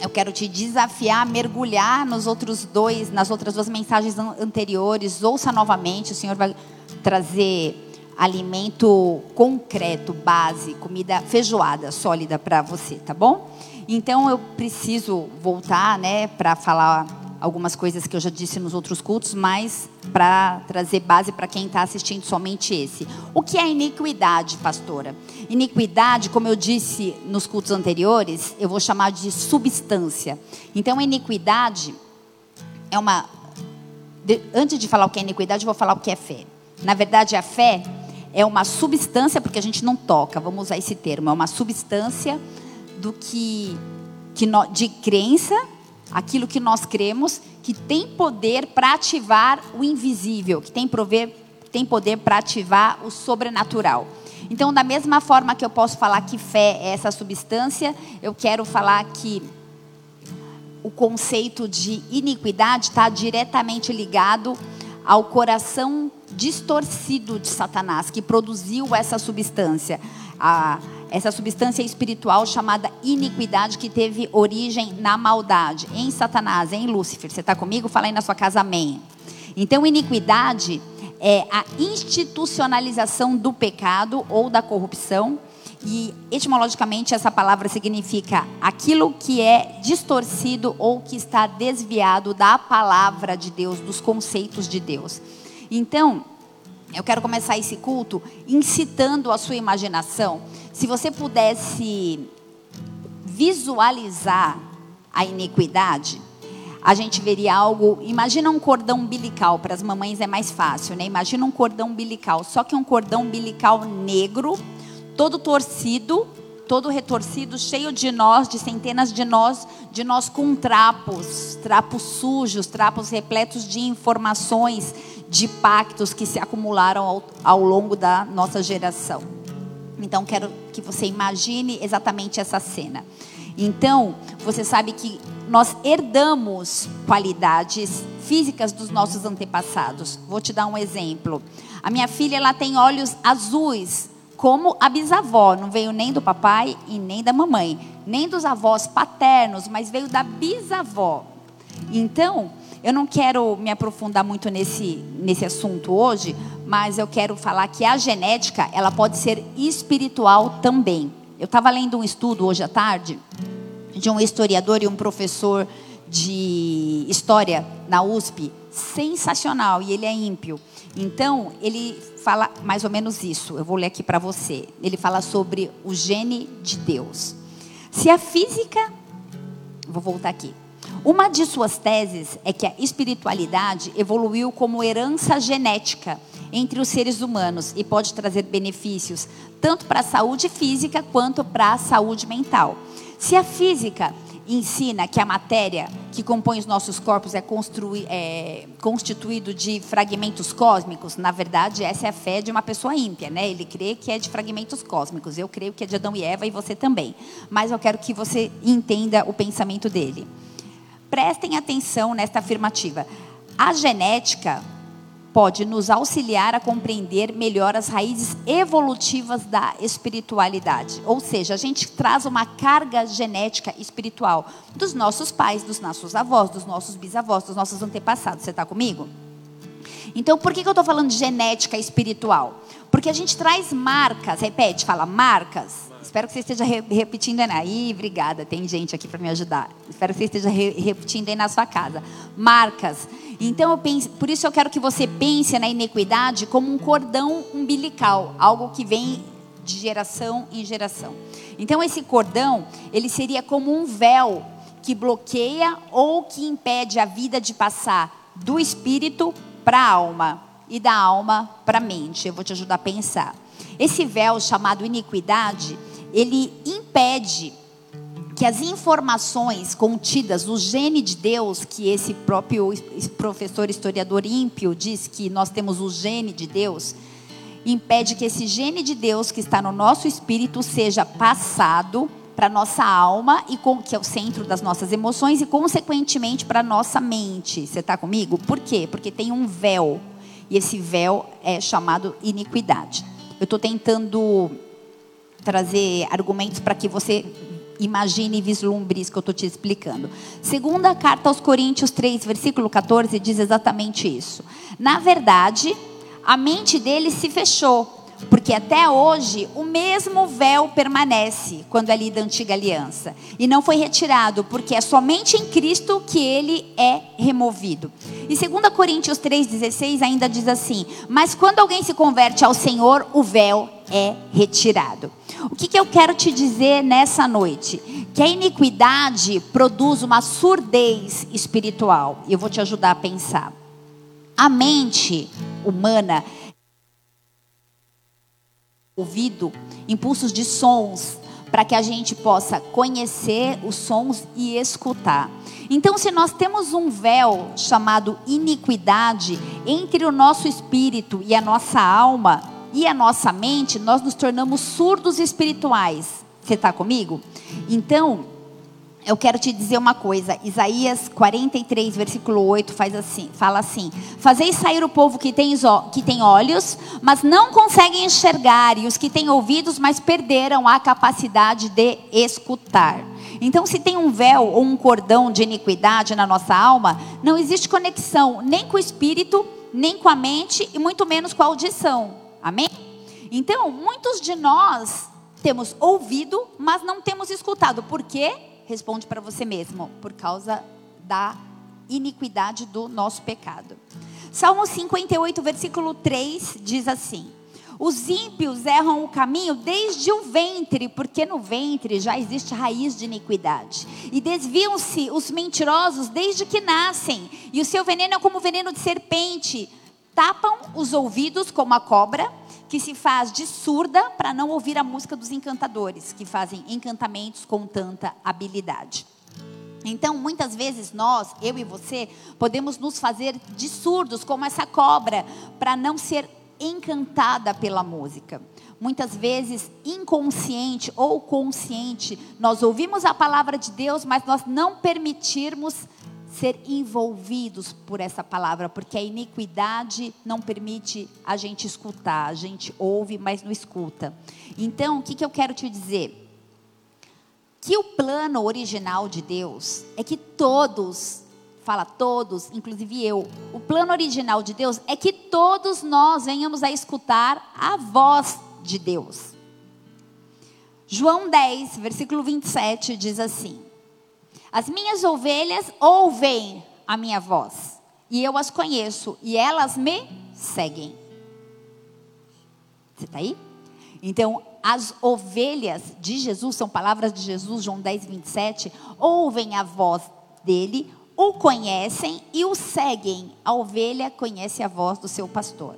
eu quero te desafiar a mergulhar nos outros dois, nas outras duas mensagens anteriores. Ouça novamente, o Senhor vai trazer alimento concreto, base, comida feijoada, sólida para você, tá bom? Então eu preciso voltar, né, para falar algumas coisas que eu já disse nos outros cultos, mas para trazer base para quem está assistindo somente esse. O que é iniquidade, pastora? Iniquidade, como eu disse nos cultos anteriores, eu vou chamar de substância. Então, iniquidade é uma. Antes de falar o que é iniquidade, eu vou falar o que é fé. Na verdade, a fé é uma substância, porque a gente não toca, vamos usar esse termo, é uma substância do que, que no, de crença, aquilo que nós cremos, que tem poder para ativar o invisível, que tem, prover, tem poder para ativar o sobrenatural. Então, da mesma forma que eu posso falar que fé é essa substância, eu quero falar que o conceito de iniquidade está diretamente ligado ao coração distorcido de Satanás, que produziu essa substância. A, essa substância espiritual chamada iniquidade, que teve origem na maldade, em Satanás, em Lúcifer. Você está comigo? Fala aí na sua casa, amém. Então, iniquidade é a institucionalização do pecado ou da corrupção. E etimologicamente essa palavra significa aquilo que é distorcido ou que está desviado da palavra de Deus, dos conceitos de Deus. Então, eu quero começar esse culto incitando a sua imaginação. Se você pudesse visualizar a iniquidade, a gente veria algo. Imagina um cordão umbilical, para as mamães é mais fácil, né? Imagina um cordão umbilical, só que um cordão umbilical negro, todo torcido, todo retorcido, cheio de nós, de centenas de nós, de nós com trapos, trapos sujos, trapos repletos de informações, de pactos que se acumularam ao, ao longo da nossa geração. Então, quero que você imagine exatamente essa cena. Então, você sabe que nós herdamos qualidades físicas dos nossos antepassados. Vou te dar um exemplo. A minha filha ela tem olhos azuis, como a bisavó. Não veio nem do papai e nem da mamãe, nem dos avós paternos, mas veio da bisavó. Então, eu não quero me aprofundar muito nesse, nesse assunto hoje, mas eu quero falar que a genética ela pode ser espiritual também. Eu estava lendo um estudo hoje à tarde de um historiador e um professor de história na USP, sensacional, e ele é ímpio. Então, ele fala mais ou menos isso. Eu vou ler aqui para você. Ele fala sobre o gene de Deus. Se a física. Vou voltar aqui. Uma de suas teses é que a espiritualidade evoluiu como herança genética entre os seres humanos e pode trazer benefícios tanto para a saúde física quanto para a saúde mental. Se a física ensina que a matéria que compõe os nossos corpos é, construí, é constituído de fragmentos cósmicos, na verdade, essa é a fé de uma pessoa ímpia, né? Ele crê que é de fragmentos cósmicos. Eu creio que é de Adão e Eva e você também. Mas eu quero que você entenda o pensamento dele. Prestem atenção nesta afirmativa. A genética pode nos auxiliar a compreender melhor as raízes evolutivas da espiritualidade. Ou seja, a gente traz uma carga genética espiritual dos nossos pais, dos nossos avós, dos nossos bisavós, dos nossos antepassados. Você está comigo? Então, por que, que eu estou falando de genética espiritual? Porque a gente traz marcas, repete, fala marcas. Espero que você esteja re repetindo aí. Obrigada, tem gente aqui para me ajudar. Espero que você esteja re repetindo aí na sua casa. Marcas então, eu penso, por isso eu quero que você pense na iniquidade como um cordão umbilical, algo que vem de geração em geração. Então, esse cordão, ele seria como um véu que bloqueia ou que impede a vida de passar do espírito para a alma e da alma para a mente. Eu vou te ajudar a pensar. Esse véu chamado iniquidade, ele impede que as informações contidas no gene de Deus, que esse próprio professor historiador ímpio diz que nós temos o gene de Deus, impede que esse gene de Deus que está no nosso espírito seja passado para nossa alma e com, que é o centro das nossas emoções e consequentemente para nossa mente. Você está comigo? Por quê? Porque tem um véu e esse véu é chamado iniquidade. Eu estou tentando trazer argumentos para que você imagine e vislumbre isso que eu estou te explicando. Segunda carta aos Coríntios 3, versículo 14, diz exatamente isso. Na verdade, a mente dele se fechou, porque até hoje o mesmo véu permanece quando é lida a antiga aliança. E não foi retirado, porque é somente em Cristo que ele é removido. E 2 Coríntios 3,16 ainda diz assim: Mas quando alguém se converte ao Senhor, o véu é retirado. O que, que eu quero te dizer nessa noite? Que a iniquidade produz uma surdez espiritual. E eu vou te ajudar a pensar. A mente humana, ouvido, impulsos de sons, para que a gente possa conhecer os sons e escutar. Então, se nós temos um véu chamado iniquidade entre o nosso espírito e a nossa alma, e a nossa mente, nós nos tornamos surdos espirituais. Você está comigo? Então, eu quero te dizer uma coisa. Isaías 43, versículo 8, faz assim, fala assim: Fazeis sair o povo que tem, que tem olhos, mas não conseguem enxergar, e os que têm ouvidos, mas perderam a capacidade de escutar. Então, se tem um véu ou um cordão de iniquidade na nossa alma, não existe conexão nem com o espírito, nem com a mente, e muito menos com a audição. Amém? Então, muitos de nós temos ouvido, mas não temos escutado. Por quê? Responde para você mesmo. Por causa da iniquidade do nosso pecado. Salmo 58, versículo 3 diz assim: Os ímpios erram o caminho desde o ventre, porque no ventre já existe raiz de iniquidade. E desviam-se os mentirosos desde que nascem, e o seu veneno é como veneno de serpente tapam os ouvidos como a cobra, que se faz de surda para não ouvir a música dos encantadores, que fazem encantamentos com tanta habilidade. Então, muitas vezes nós, eu e você, podemos nos fazer de surdos como essa cobra, para não ser encantada pela música. Muitas vezes, inconsciente ou consciente, nós ouvimos a palavra de Deus, mas nós não permitirmos ser envolvidos por essa palavra, porque a iniquidade não permite a gente escutar, a gente ouve, mas não escuta. Então, o que, que eu quero te dizer? Que o plano original de Deus é que todos, fala todos, inclusive eu, o plano original de Deus é que todos nós venhamos a escutar a voz de Deus. João 10, versículo 27 diz assim: as minhas ovelhas ouvem a minha voz, e eu as conheço, e elas me seguem. Você está aí? Então, as ovelhas de Jesus, são palavras de Jesus, João 10, 27, ouvem a voz dele, o conhecem e o seguem. A ovelha conhece a voz do seu pastor.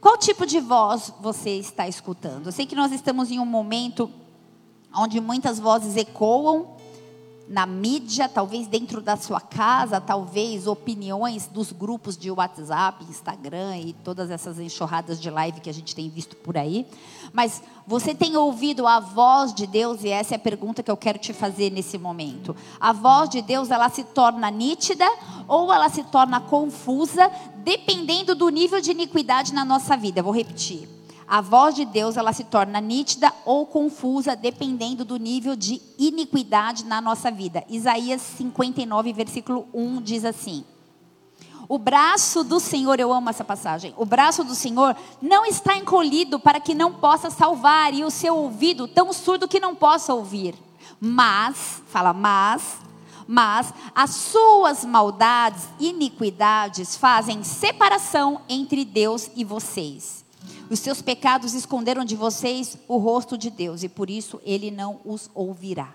Qual tipo de voz você está escutando? Eu sei que nós estamos em um momento onde muitas vozes ecoam na mídia, talvez dentro da sua casa, talvez opiniões dos grupos de WhatsApp, Instagram e todas essas enxurradas de live que a gente tem visto por aí. Mas você tem ouvido a voz de Deus e essa é a pergunta que eu quero te fazer nesse momento. A voz de Deus, ela se torna nítida ou ela se torna confusa, dependendo do nível de iniquidade na nossa vida. Vou repetir. A voz de Deus ela se torna nítida ou confusa dependendo do nível de iniquidade na nossa vida. Isaías 59, versículo 1 diz assim: O braço do Senhor, eu amo essa passagem. O braço do Senhor não está encolhido para que não possa salvar e o seu ouvido tão surdo que não possa ouvir. Mas, fala, mas mas as suas maldades, iniquidades fazem separação entre Deus e vocês. Os seus pecados esconderam de vocês o rosto de Deus e por isso ele não os ouvirá.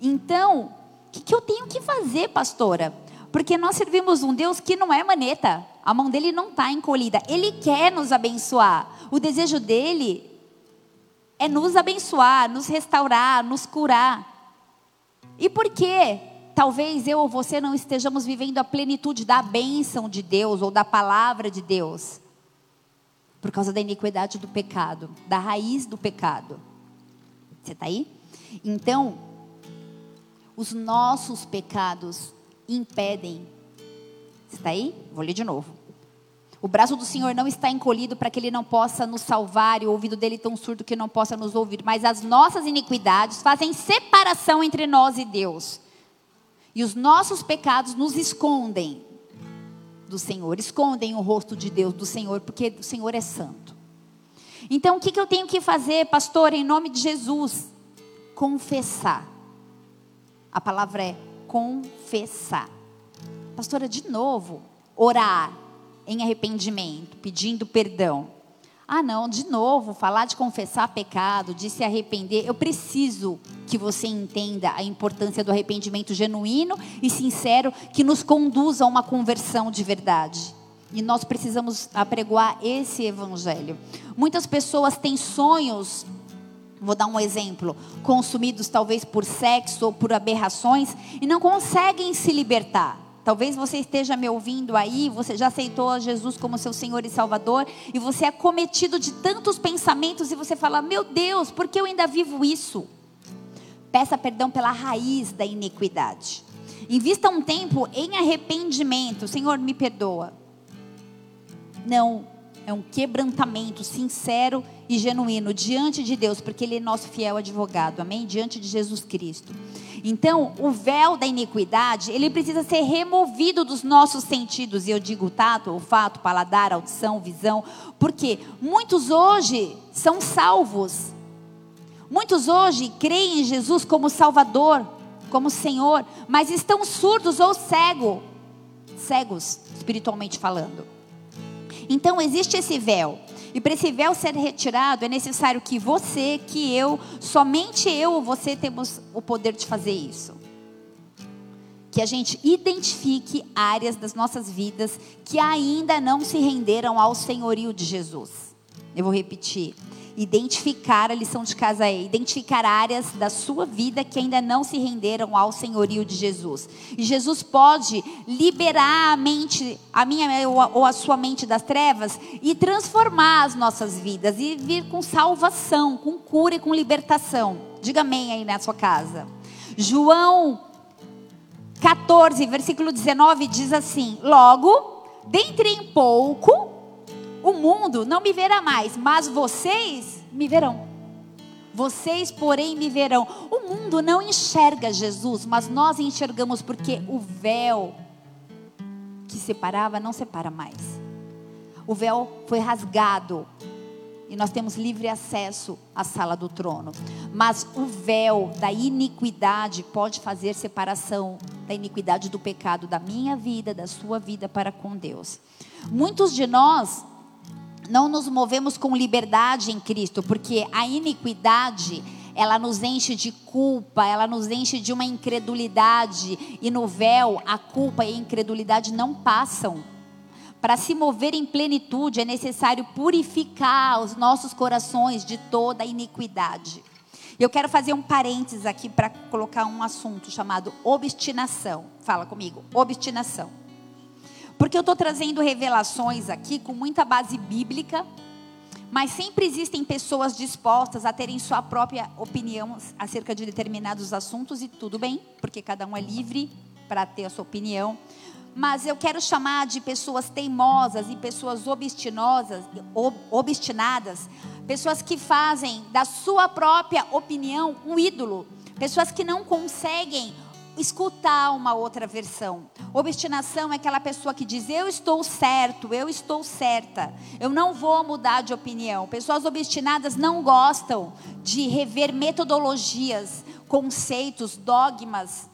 Então, o que, que eu tenho que fazer, pastora? Porque nós servimos um Deus que não é maneta, a mão dele não está encolhida, ele quer nos abençoar. O desejo dele é nos abençoar, nos restaurar, nos curar. E por que talvez eu ou você não estejamos vivendo a plenitude da bênção de Deus ou da palavra de Deus? Por causa da iniquidade do pecado, da raiz do pecado. Você está aí? Então, os nossos pecados impedem. Você está aí? Vou ler de novo. O braço do Senhor não está encolhido para que Ele não possa nos salvar e o ouvido dele tão surdo que não possa nos ouvir. Mas as nossas iniquidades fazem separação entre nós e Deus. E os nossos pecados nos escondem do Senhor, escondem o rosto de Deus, do Senhor, porque o Senhor é santo. Então, o que, que eu tenho que fazer, pastor, em nome de Jesus? Confessar. A palavra é confessar. Pastora, de novo, orar em arrependimento, pedindo perdão. Ah, não, de novo, falar de confessar pecado, de se arrepender. Eu preciso que você entenda a importância do arrependimento genuíno e sincero que nos conduz a uma conversão de verdade. E nós precisamos apregoar esse evangelho. Muitas pessoas têm sonhos, vou dar um exemplo, consumidos talvez por sexo ou por aberrações e não conseguem se libertar. Talvez você esteja me ouvindo aí, você já aceitou Jesus como seu Senhor e Salvador, e você é cometido de tantos pensamentos e você fala: Meu Deus, por que eu ainda vivo isso? Peça perdão pela raiz da iniquidade. Invista um tempo em arrependimento. Senhor, me perdoa. Não, é um quebrantamento sincero e genuíno diante de Deus, porque Ele é nosso fiel advogado, amém? Diante de Jesus Cristo. Então, o véu da iniquidade, ele precisa ser removido dos nossos sentidos, e eu digo tato, olfato, paladar, audição, visão, porque muitos hoje são salvos, muitos hoje creem em Jesus como Salvador, como Senhor, mas estão surdos ou cego, cegos, espiritualmente falando. Então existe esse véu. E para esse véu ser retirado, é necessário que você, que eu, somente eu ou você temos o poder de fazer isso. Que a gente identifique áreas das nossas vidas que ainda não se renderam ao senhorio de Jesus. Eu vou repetir identificar a lição de casa é identificar áreas da sua vida que ainda não se renderam ao senhorio de Jesus. E Jesus pode liberar a mente, a minha ou a sua mente das trevas e transformar as nossas vidas e vir com salvação, com cura e com libertação. Diga amém aí na sua casa. João 14, versículo 19 diz assim: Logo, dentre em pouco o mundo não me verá mais, mas vocês me verão. Vocês, porém, me verão. O mundo não enxerga Jesus, mas nós enxergamos porque o véu que separava não separa mais. O véu foi rasgado e nós temos livre acesso à sala do trono. Mas o véu da iniquidade pode fazer separação da iniquidade do pecado da minha vida, da sua vida para com Deus. Muitos de nós não nos movemos com liberdade em Cristo, porque a iniquidade ela nos enche de culpa, ela nos enche de uma incredulidade, e no véu a culpa e a incredulidade não passam. Para se mover em plenitude é necessário purificar os nossos corações de toda a iniquidade. Eu quero fazer um parênteses aqui para colocar um assunto chamado obstinação. Fala comigo, obstinação. Porque eu estou trazendo revelações aqui com muita base bíblica, mas sempre existem pessoas dispostas a terem sua própria opinião acerca de determinados assuntos, e tudo bem, porque cada um é livre para ter a sua opinião. Mas eu quero chamar de pessoas teimosas e pessoas obstinosas, obstinadas, pessoas que fazem da sua própria opinião um ídolo, pessoas que não conseguem escutar uma outra versão. Obstinação é aquela pessoa que diz: Eu estou certo, eu estou certa, eu não vou mudar de opinião. Pessoas obstinadas não gostam de rever metodologias, conceitos, dogmas.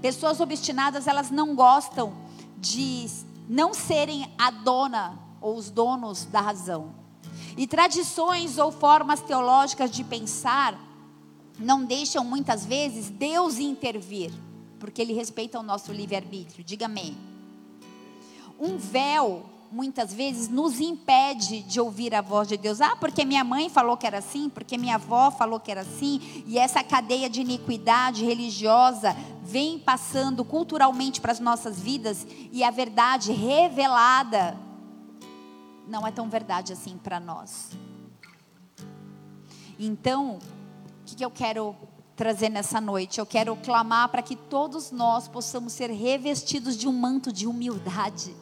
Pessoas obstinadas, elas não gostam de não serem a dona ou os donos da razão. E tradições ou formas teológicas de pensar não deixam muitas vezes Deus intervir porque ele respeita o nosso livre-arbítrio. Diga amém. Um véu, muitas vezes, nos impede de ouvir a voz de Deus. Ah, porque minha mãe falou que era assim, porque minha avó falou que era assim, e essa cadeia de iniquidade religiosa vem passando culturalmente para as nossas vidas, e a verdade revelada não é tão verdade assim para nós. Então, o que, que eu quero trazer nessa noite. Eu quero clamar para que todos nós possamos ser revestidos de um manto de humildade.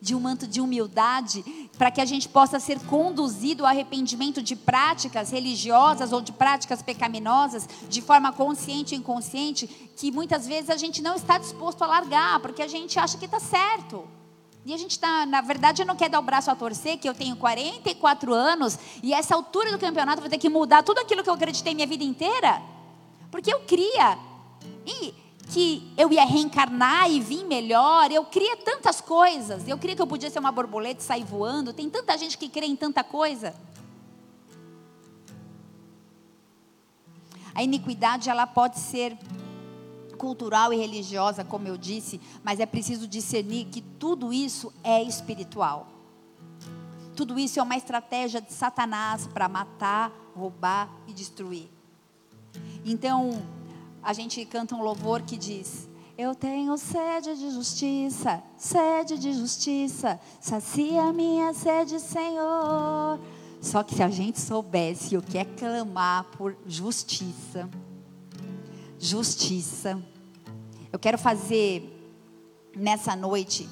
De um manto de humildade, para que a gente possa ser conduzido ao arrependimento de práticas religiosas ou de práticas pecaminosas, de forma consciente ou inconsciente, que muitas vezes a gente não está disposto a largar, porque a gente acha que está certo. E a gente está, na verdade, não quer dar o braço a torcer, que eu tenho 44 anos e essa altura do campeonato vou ter que mudar tudo aquilo que eu acreditei minha vida inteira. Porque eu cria e que eu ia reencarnar e vir melhor, eu cria tantas coisas. Eu cria que eu podia ser uma borboleta e sair voando. Tem tanta gente que crê em tanta coisa. A iniquidade ela pode ser cultural e religiosa, como eu disse, mas é preciso discernir que tudo isso é espiritual. Tudo isso é uma estratégia de Satanás para matar, roubar e destruir. Então, a gente canta um louvor que diz: Eu tenho sede de justiça, sede de justiça, sacia minha sede, Senhor. Só que se a gente soubesse o que é clamar por justiça, justiça, eu quero fazer nessa noite,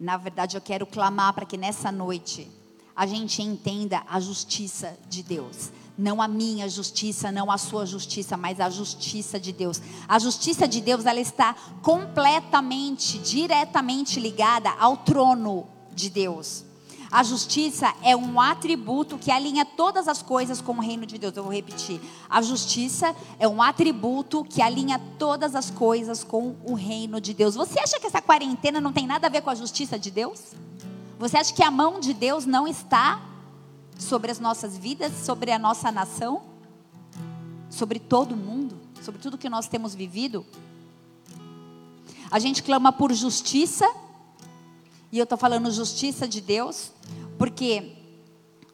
na verdade, eu quero clamar para que nessa noite a gente entenda a justiça de Deus. Não a minha justiça, não a sua justiça, mas a justiça de Deus. A justiça de Deus, ela está completamente, diretamente ligada ao trono de Deus. A justiça é um atributo que alinha todas as coisas com o reino de Deus. Eu vou repetir. A justiça é um atributo que alinha todas as coisas com o reino de Deus. Você acha que essa quarentena não tem nada a ver com a justiça de Deus? Você acha que a mão de Deus não está sobre as nossas vidas, sobre a nossa nação, sobre todo mundo, sobre tudo que nós temos vivido? A gente clama por justiça e eu estou falando justiça de Deus, porque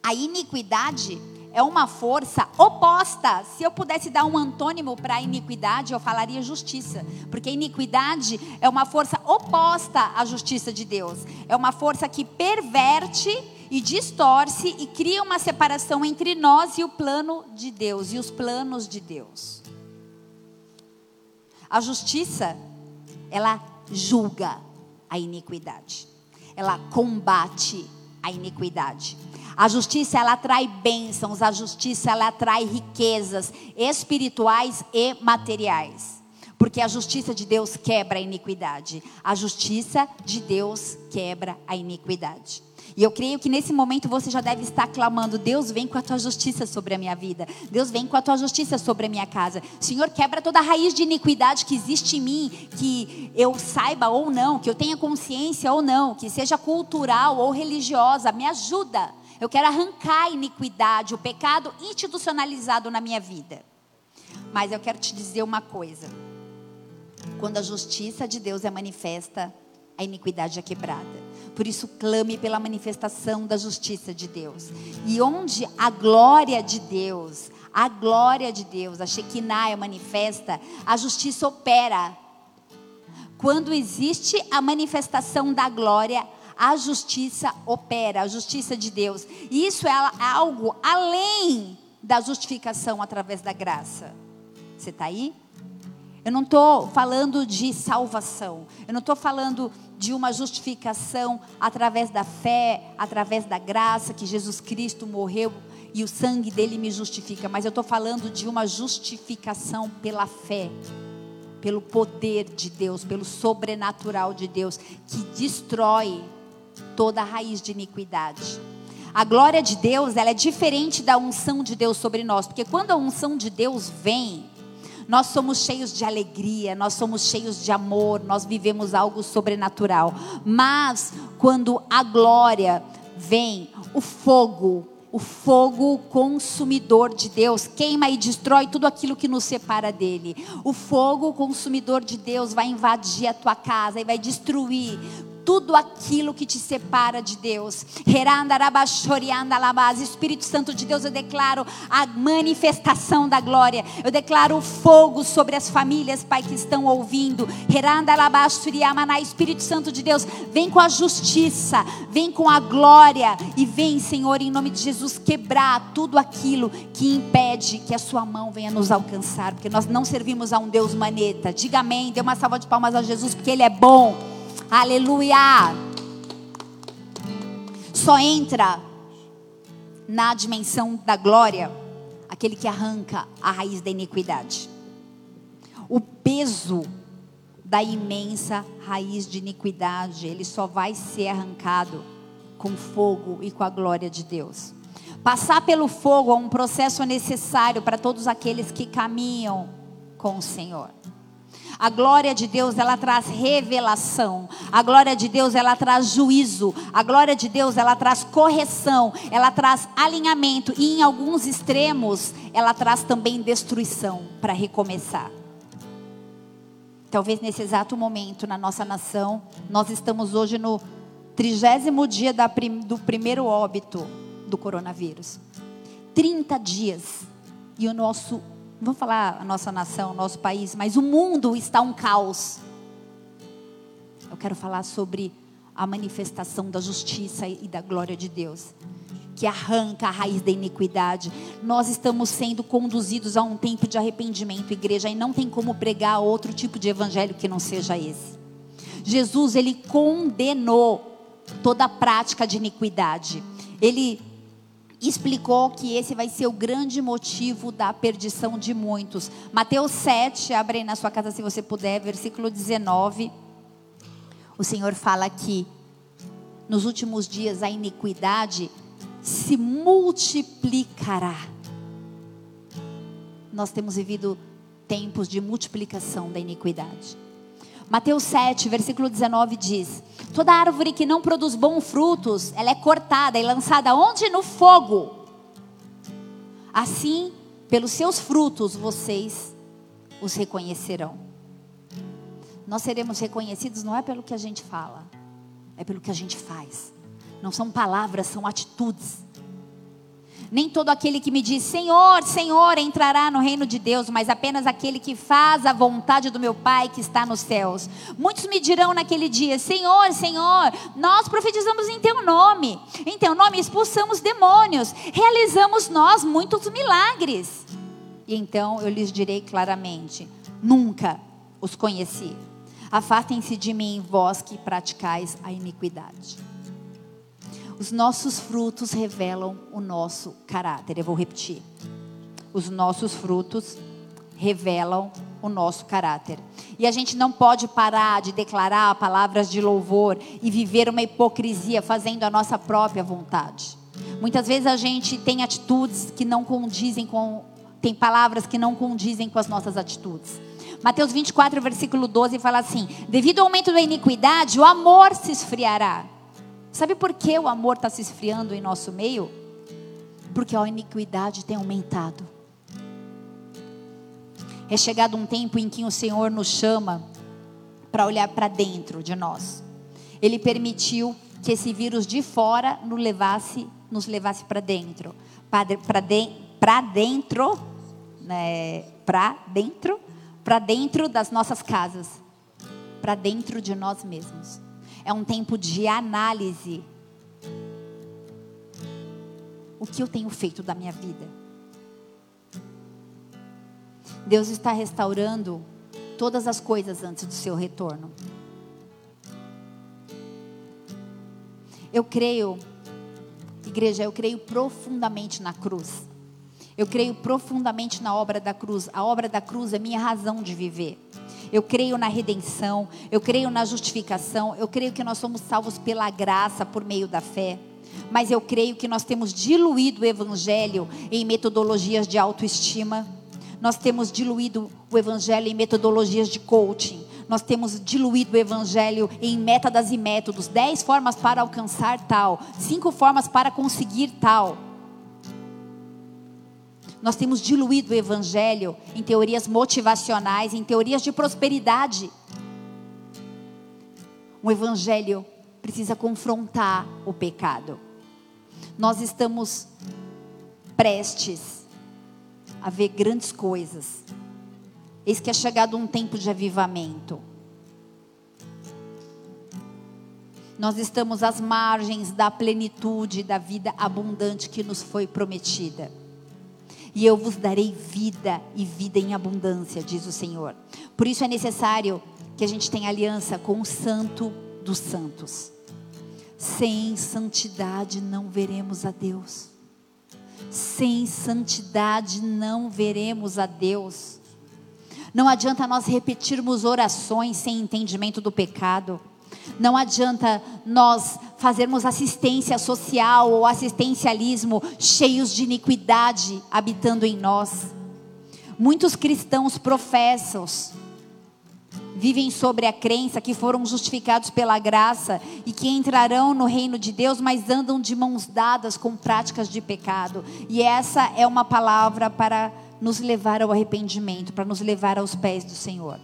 a iniquidade é uma força oposta. Se eu pudesse dar um antônimo para a iniquidade, eu falaria justiça. Porque iniquidade é uma força oposta à justiça de Deus. É uma força que perverte e distorce e cria uma separação entre nós e o plano de Deus e os planos de Deus. A justiça, ela julga a iniquidade ela combate a iniquidade. A justiça ela atrai bênçãos, a justiça ela atrai riquezas espirituais e materiais. Porque a justiça de Deus quebra a iniquidade. A justiça de Deus quebra a iniquidade. E eu creio que nesse momento você já deve estar clamando: Deus, vem com a tua justiça sobre a minha vida. Deus, vem com a tua justiça sobre a minha casa. Senhor, quebra toda a raiz de iniquidade que existe em mim, que eu saiba ou não, que eu tenha consciência ou não, que seja cultural ou religiosa. Me ajuda. Eu quero arrancar a iniquidade, o pecado institucionalizado na minha vida. Mas eu quero te dizer uma coisa. Quando a justiça de Deus é manifesta, a iniquidade é quebrada. Por isso, clame pela manifestação da justiça de Deus. E onde a glória de Deus, a glória de Deus, a Shekinah é manifesta, a justiça opera. Quando existe a manifestação da glória, a justiça opera, a justiça de Deus. E isso é algo além da justificação através da graça. Você está aí? Eu não estou falando de salvação. Eu não estou falando de uma justificação através da fé, através da graça, que Jesus Cristo morreu e o sangue dele me justifica. Mas eu estou falando de uma justificação pela fé, pelo poder de Deus, pelo sobrenatural de Deus, que destrói toda a raiz de iniquidade. A glória de Deus, ela é diferente da unção de Deus sobre nós, porque quando a unção de Deus vem, nós somos cheios de alegria, nós somos cheios de amor, nós vivemos algo sobrenatural. Mas quando a glória vem, o fogo, o fogo consumidor de Deus queima e destrói tudo aquilo que nos separa dele. O fogo consumidor de Deus vai invadir a tua casa e vai destruir tudo aquilo que te separa de Deus. Espírito Santo de Deus, eu declaro a manifestação da glória. Eu declaro fogo sobre as famílias, Pai, que estão ouvindo. Espírito Santo de Deus, vem com a justiça, vem com a glória e vem, Senhor, em nome de Jesus, quebrar tudo aquilo que impede que a sua mão venha nos alcançar, porque nós não servimos a um Deus maneta. Diga amém, dê uma salva de palmas a Jesus, porque Ele é bom. Aleluia! Só entra na dimensão da glória aquele que arranca a raiz da iniquidade. O peso da imensa raiz de iniquidade, ele só vai ser arrancado com fogo e com a glória de Deus. Passar pelo fogo é um processo necessário para todos aqueles que caminham com o Senhor. A glória de Deus, ela traz revelação. A glória de Deus, ela traz juízo. A glória de Deus, ela traz correção. Ela traz alinhamento. E em alguns extremos, ela traz também destruição para recomeçar. Talvez nesse exato momento na nossa nação, nós estamos hoje no trigésimo dia do primeiro óbito do coronavírus. 30 dias. E o nosso vamos falar a nossa nação, nosso país, mas o mundo está um caos. Eu quero falar sobre a manifestação da justiça e da glória de Deus, que arranca a raiz da iniquidade. Nós estamos sendo conduzidos a um tempo de arrependimento, igreja, e não tem como pregar outro tipo de evangelho que não seja esse. Jesus, ele condenou toda a prática de iniquidade. Ele explicou que esse vai ser o grande motivo da perdição de muitos. Mateus 7, abre na sua casa se você puder, versículo 19. O Senhor fala que nos últimos dias a iniquidade se multiplicará. Nós temos vivido tempos de multiplicação da iniquidade. Mateus 7, versículo 19 diz: Toda árvore que não produz bons frutos, ela é cortada e lançada onde? No fogo. Assim, pelos seus frutos vocês os reconhecerão. Nós seremos reconhecidos não é pelo que a gente fala, é pelo que a gente faz. Não são palavras, são atitudes. Nem todo aquele que me diz Senhor, Senhor entrará no reino de Deus, mas apenas aquele que faz a vontade do meu Pai que está nos céus. Muitos me dirão naquele dia: Senhor, Senhor, nós profetizamos em Teu nome, em Teu nome expulsamos demônios, realizamos nós muitos milagres. E então eu lhes direi claramente: Nunca os conheci. Afastem-se de mim, vós que praticais a iniquidade. Os nossos frutos revelam o nosso caráter. Eu vou repetir. Os nossos frutos revelam o nosso caráter. E a gente não pode parar de declarar palavras de louvor e viver uma hipocrisia fazendo a nossa própria vontade. Muitas vezes a gente tem atitudes que não condizem com tem palavras que não condizem com as nossas atitudes. Mateus 24, versículo 12 fala assim: Devido ao aumento da iniquidade, o amor se esfriará. Sabe por que o amor está se esfriando em nosso meio? Porque a iniquidade tem aumentado. É chegado um tempo em que o Senhor nos chama para olhar para dentro de nós. Ele permitiu que esse vírus de fora nos levasse, nos levasse para dentro, para de, dentro, né, para dentro, para dentro das nossas casas, para dentro de nós mesmos. É um tempo de análise. O que eu tenho feito da minha vida? Deus está restaurando todas as coisas antes do seu retorno. Eu creio, igreja, eu creio profundamente na cruz. Eu creio profundamente na obra da cruz. A obra da cruz é minha razão de viver. Eu creio na redenção, eu creio na justificação, eu creio que nós somos salvos pela graça por meio da fé. Mas eu creio que nós temos diluído o evangelho em metodologias de autoestima. Nós temos diluído o evangelho em metodologias de coaching. Nós temos diluído o evangelho em métodos e métodos. Dez formas para alcançar tal. Cinco formas para conseguir tal. Nós temos diluído o evangelho em teorias motivacionais, em teorias de prosperidade. O evangelho precisa confrontar o pecado. Nós estamos prestes a ver grandes coisas. Eis que é chegado um tempo de avivamento. Nós estamos às margens da plenitude da vida abundante que nos foi prometida. E eu vos darei vida e vida em abundância, diz o Senhor. Por isso é necessário que a gente tenha aliança com o Santo dos Santos. Sem santidade não veremos a Deus. Sem santidade não veremos a Deus. Não adianta nós repetirmos orações sem entendimento do pecado. Não adianta nós fazermos assistência social ou assistencialismo cheios de iniquidade habitando em nós. Muitos cristãos professos vivem sobre a crença que foram justificados pela graça e que entrarão no reino de Deus, mas andam de mãos dadas com práticas de pecado. E essa é uma palavra para nos levar ao arrependimento, para nos levar aos pés do Senhor.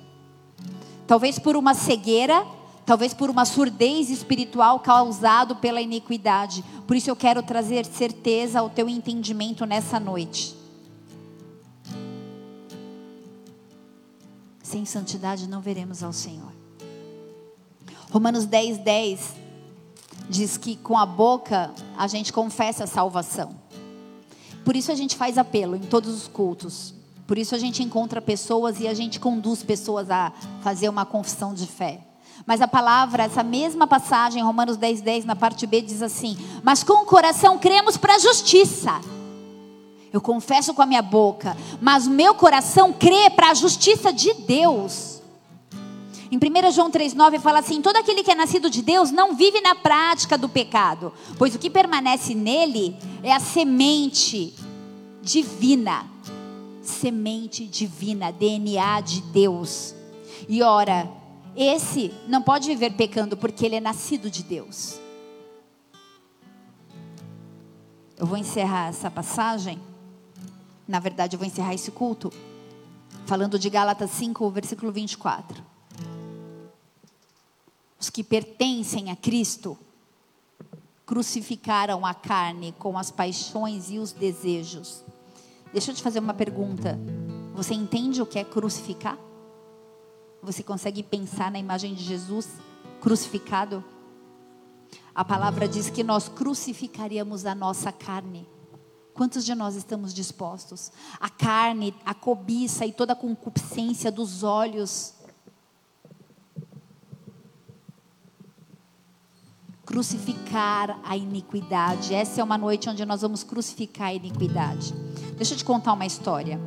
Talvez por uma cegueira talvez por uma surdez espiritual causado pela iniquidade. Por isso eu quero trazer certeza ao teu entendimento nessa noite. Sem santidade não veremos ao Senhor. Romanos 10, 10 diz que com a boca a gente confessa a salvação. Por isso a gente faz apelo em todos os cultos. Por isso a gente encontra pessoas e a gente conduz pessoas a fazer uma confissão de fé. Mas a palavra, essa mesma passagem, Romanos 10, 10, na parte B, diz assim: Mas com o coração cremos para a justiça. Eu confesso com a minha boca, mas o meu coração crê para a justiça de Deus. Em 1 João 3,9 fala assim: todo aquele que é nascido de Deus não vive na prática do pecado, pois o que permanece nele é a semente divina. Semente divina, DNA de Deus. E ora, esse não pode viver pecando porque ele é nascido de Deus. Eu vou encerrar essa passagem. Na verdade, eu vou encerrar esse culto falando de Gálatas 5, versículo 24. Os que pertencem a Cristo crucificaram a carne com as paixões e os desejos. Deixa eu te fazer uma pergunta. Você entende o que é crucificar? Você consegue pensar na imagem de Jesus crucificado? A palavra diz que nós crucificaríamos a nossa carne. Quantos de nós estamos dispostos? A carne, a cobiça e toda a concupiscência dos olhos. Crucificar a iniquidade. Essa é uma noite onde nós vamos crucificar a iniquidade. Deixa eu te contar uma história.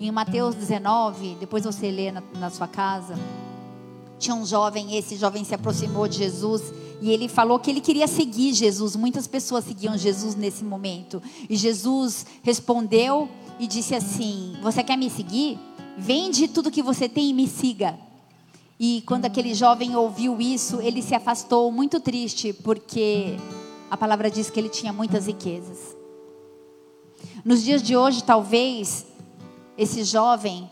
Em Mateus 19, depois você lê na, na sua casa, tinha um jovem, esse jovem se aproximou de Jesus e ele falou que ele queria seguir Jesus. Muitas pessoas seguiam Jesus nesse momento. E Jesus respondeu e disse assim: Você quer me seguir? Vende tudo que você tem e me siga. E quando aquele jovem ouviu isso, ele se afastou muito triste, porque a palavra diz que ele tinha muitas riquezas. Nos dias de hoje, talvez esse jovem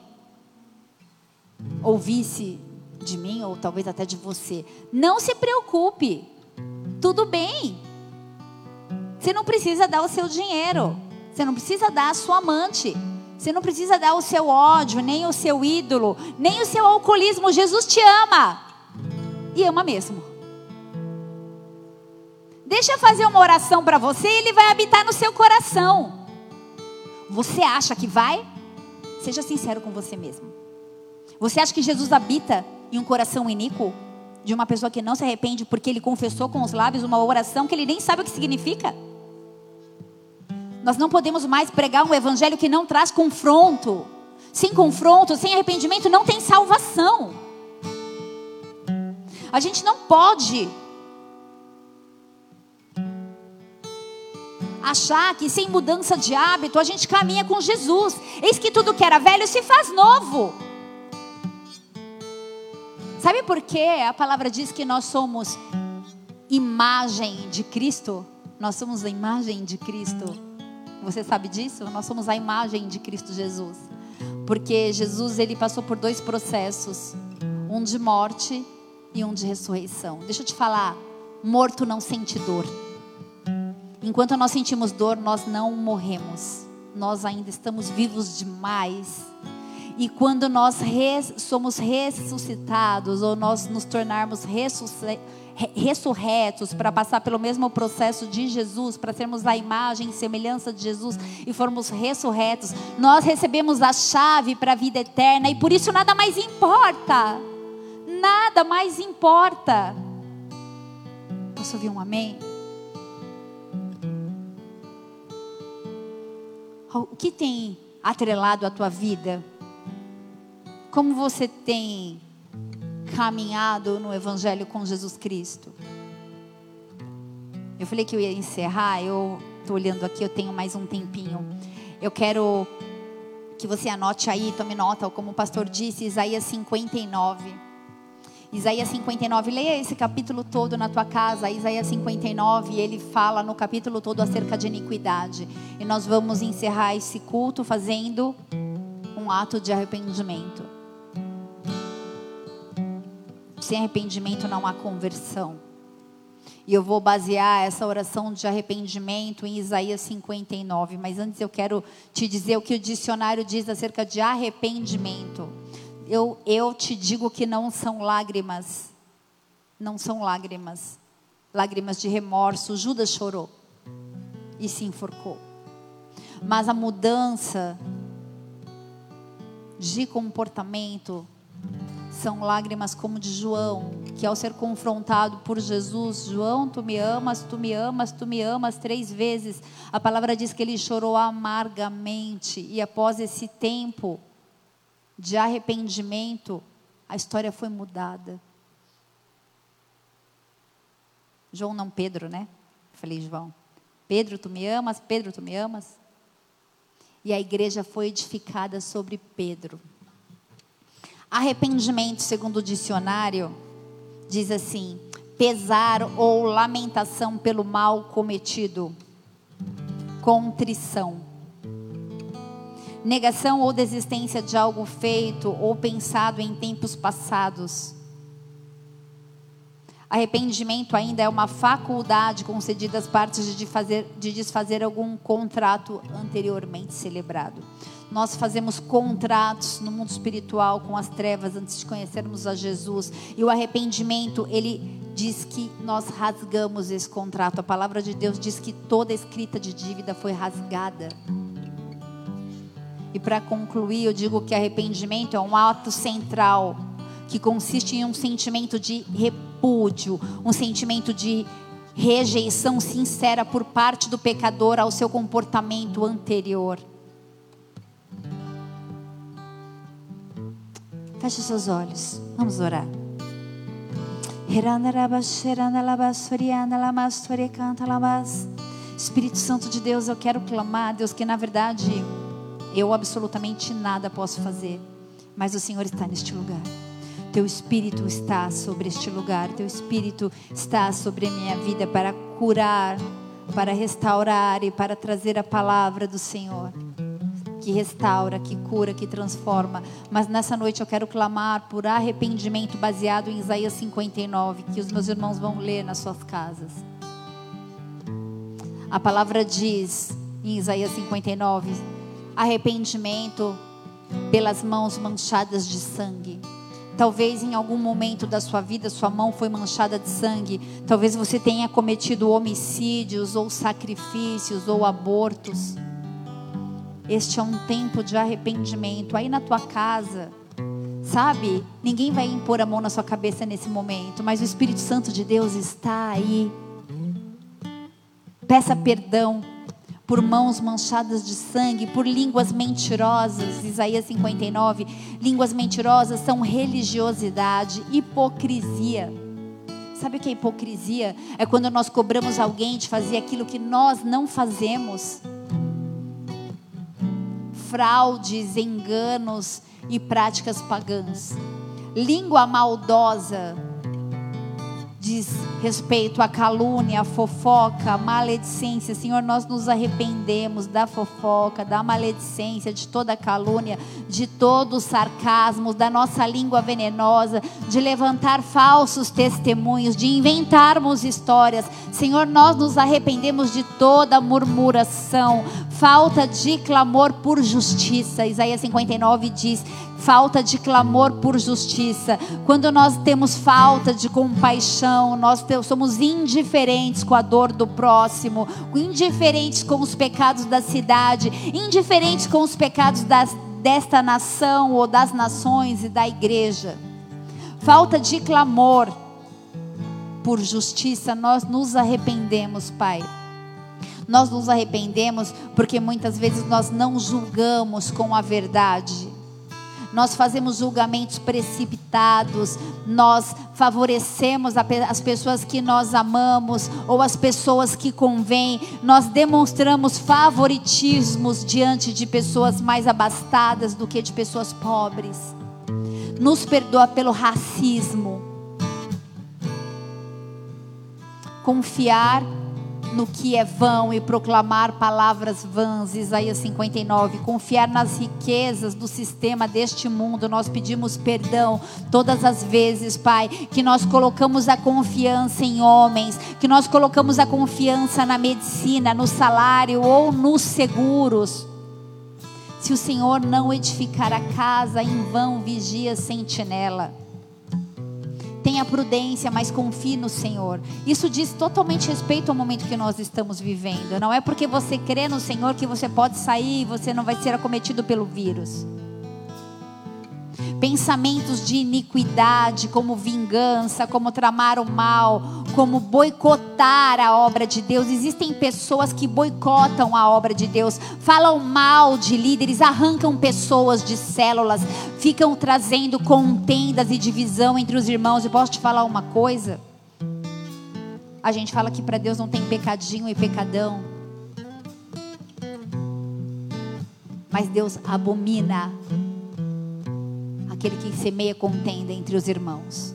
ouvisse de mim, ou talvez até de você, não se preocupe. Tudo bem. Você não precisa dar o seu dinheiro. Você não precisa dar a sua amante. Você não precisa dar o seu ódio, nem o seu ídolo, nem o seu alcoolismo. Jesus te ama. E ama mesmo. Deixa eu fazer uma oração para você e ele vai habitar no seu coração. Você acha que vai? Seja sincero com você mesmo. Você acha que Jesus habita em um coração iníquo? De uma pessoa que não se arrepende porque ele confessou com os lábios uma oração que ele nem sabe o que significa? Nós não podemos mais pregar um evangelho que não traz confronto. Sem confronto, sem arrependimento, não tem salvação. A gente não pode achar que sem mudança de hábito a gente caminha com Jesus. Eis que tudo que era velho se faz novo. Sabe por quê? A palavra diz que nós somos imagem de Cristo. Nós somos a imagem de Cristo. Você sabe disso? Nós somos a imagem de Cristo Jesus. Porque Jesus ele passou por dois processos, um de morte e um de ressurreição. Deixa eu te falar, morto não sente dor. Enquanto nós sentimos dor, nós não morremos. Nós ainda estamos vivos demais. E quando nós res, somos ressuscitados, ou nós nos tornarmos ressurretos para passar pelo mesmo processo de Jesus, para sermos a imagem e semelhança de Jesus e formos ressurretos, nós recebemos a chave para a vida eterna e por isso nada mais importa. Nada mais importa. Posso ouvir um amém? O que tem atrelado a tua vida? Como você tem caminhado no Evangelho com Jesus Cristo? Eu falei que eu ia encerrar, eu estou olhando aqui, eu tenho mais um tempinho. Eu quero que você anote aí, tome nota, como o pastor disse, Isaías 59. Isaías 59, leia esse capítulo todo na tua casa. Isaías 59, ele fala no capítulo todo acerca de iniquidade. E nós vamos encerrar esse culto fazendo um ato de arrependimento. Sem arrependimento não há conversão. E eu vou basear essa oração de arrependimento em Isaías 59. Mas antes eu quero te dizer o que o dicionário diz acerca de arrependimento eu, eu te digo que não são lágrimas, não são lágrimas, lágrimas de remorso. Judas chorou e se enforcou. Mas a mudança de comportamento são lágrimas como de João, que ao ser confrontado por Jesus, João, tu me amas, tu me amas, tu me amas três vezes. A palavra diz que ele chorou amargamente e após esse tempo de arrependimento, a história foi mudada. João não Pedro, né? Falei, João. Pedro, tu me amas? Pedro, tu me amas? E a igreja foi edificada sobre Pedro. Arrependimento, segundo o dicionário, diz assim: pesar ou lamentação pelo mal cometido, contrição negação ou desistência de algo feito ou pensado em tempos passados. Arrependimento ainda é uma faculdade concedida às partes de, fazer, de desfazer algum contrato anteriormente celebrado. Nós fazemos contratos no mundo espiritual com as trevas antes de conhecermos a Jesus. E o arrependimento, ele diz que nós rasgamos esse contrato. A palavra de Deus diz que toda escrita de dívida foi rasgada. E para concluir, eu digo que arrependimento é um ato central que consiste em um sentimento de repúdio, um sentimento de rejeição sincera por parte do pecador ao seu comportamento anterior. Feche seus olhos, vamos orar. Espírito Santo de Deus, eu quero clamar, Deus, que na verdade eu absolutamente nada posso fazer, mas o Senhor está neste lugar. Teu Espírito está sobre este lugar, Teu Espírito está sobre a minha vida para curar, para restaurar e para trazer a palavra do Senhor. que restaura, que cura, que transforma. Mas nessa noite eu quero clamar por arrependimento baseado em Isaías 59, que os meus irmãos vão ler nas suas casas. A palavra diz em Isaías 59: arrependimento pelas mãos manchadas de sangue. Talvez em algum momento da sua vida sua mão foi manchada de sangue. Talvez você tenha cometido homicídios ou sacrifícios ou abortos. Este é um tempo de arrependimento. Aí na tua casa, sabe? Ninguém vai impor a mão na sua cabeça nesse momento, mas o Espírito Santo de Deus está aí. Peça perdão por mãos manchadas de sangue, por línguas mentirosas. Isaías 59. Línguas mentirosas são religiosidade, hipocrisia. Sabe o que é hipocrisia? É quando nós cobramos alguém de fazer aquilo que nós não fazemos. Fraudes, enganos e práticas pagãs. Língua maldosa diz respeito à calúnia, à fofoca, à maledicência. Senhor, nós nos arrependemos da fofoca, da maledicência, de toda calúnia, de todo o sarcasmo, da nossa língua venenosa, de levantar falsos testemunhos, de inventarmos histórias. Senhor, nós nos arrependemos de toda murmuração, falta de clamor por justiça. Isaías 59 diz: falta de clamor por justiça. Quando nós temos falta de compaixão, nós somos indiferentes com a dor do próximo, indiferentes com os pecados da cidade, indiferentes com os pecados das, desta nação ou das nações e da igreja. Falta de clamor por justiça, nós nos arrependemos, Pai. Nós nos arrependemos porque muitas vezes nós não julgamos com a verdade. Nós fazemos julgamentos precipitados, nós favorecemos as pessoas que nós amamos ou as pessoas que convêm, nós demonstramos favoritismos diante de pessoas mais abastadas do que de pessoas pobres. Nos perdoa pelo racismo. Confiar no que é vão e proclamar palavras vãs, Isaías 59, confiar nas riquezas do sistema deste mundo, nós pedimos perdão todas as vezes, Pai, que nós colocamos a confiança em homens, que nós colocamos a confiança na medicina, no salário ou nos seguros. Se o Senhor não edificar a casa, em vão vigia sentinela. Tenha prudência, mas confie no Senhor. Isso diz totalmente respeito ao momento que nós estamos vivendo. Não é porque você crê no Senhor que você pode sair e você não vai ser acometido pelo vírus pensamentos de iniquidade, como vingança, como tramar o mal, como boicotar a obra de Deus. Existem pessoas que boicotam a obra de Deus, falam mal de líderes, arrancam pessoas de células, ficam trazendo contendas e divisão entre os irmãos. E posso te falar uma coisa? A gente fala que para Deus não tem pecadinho e pecadão. Mas Deus abomina aquele que semeia contenda entre os irmãos.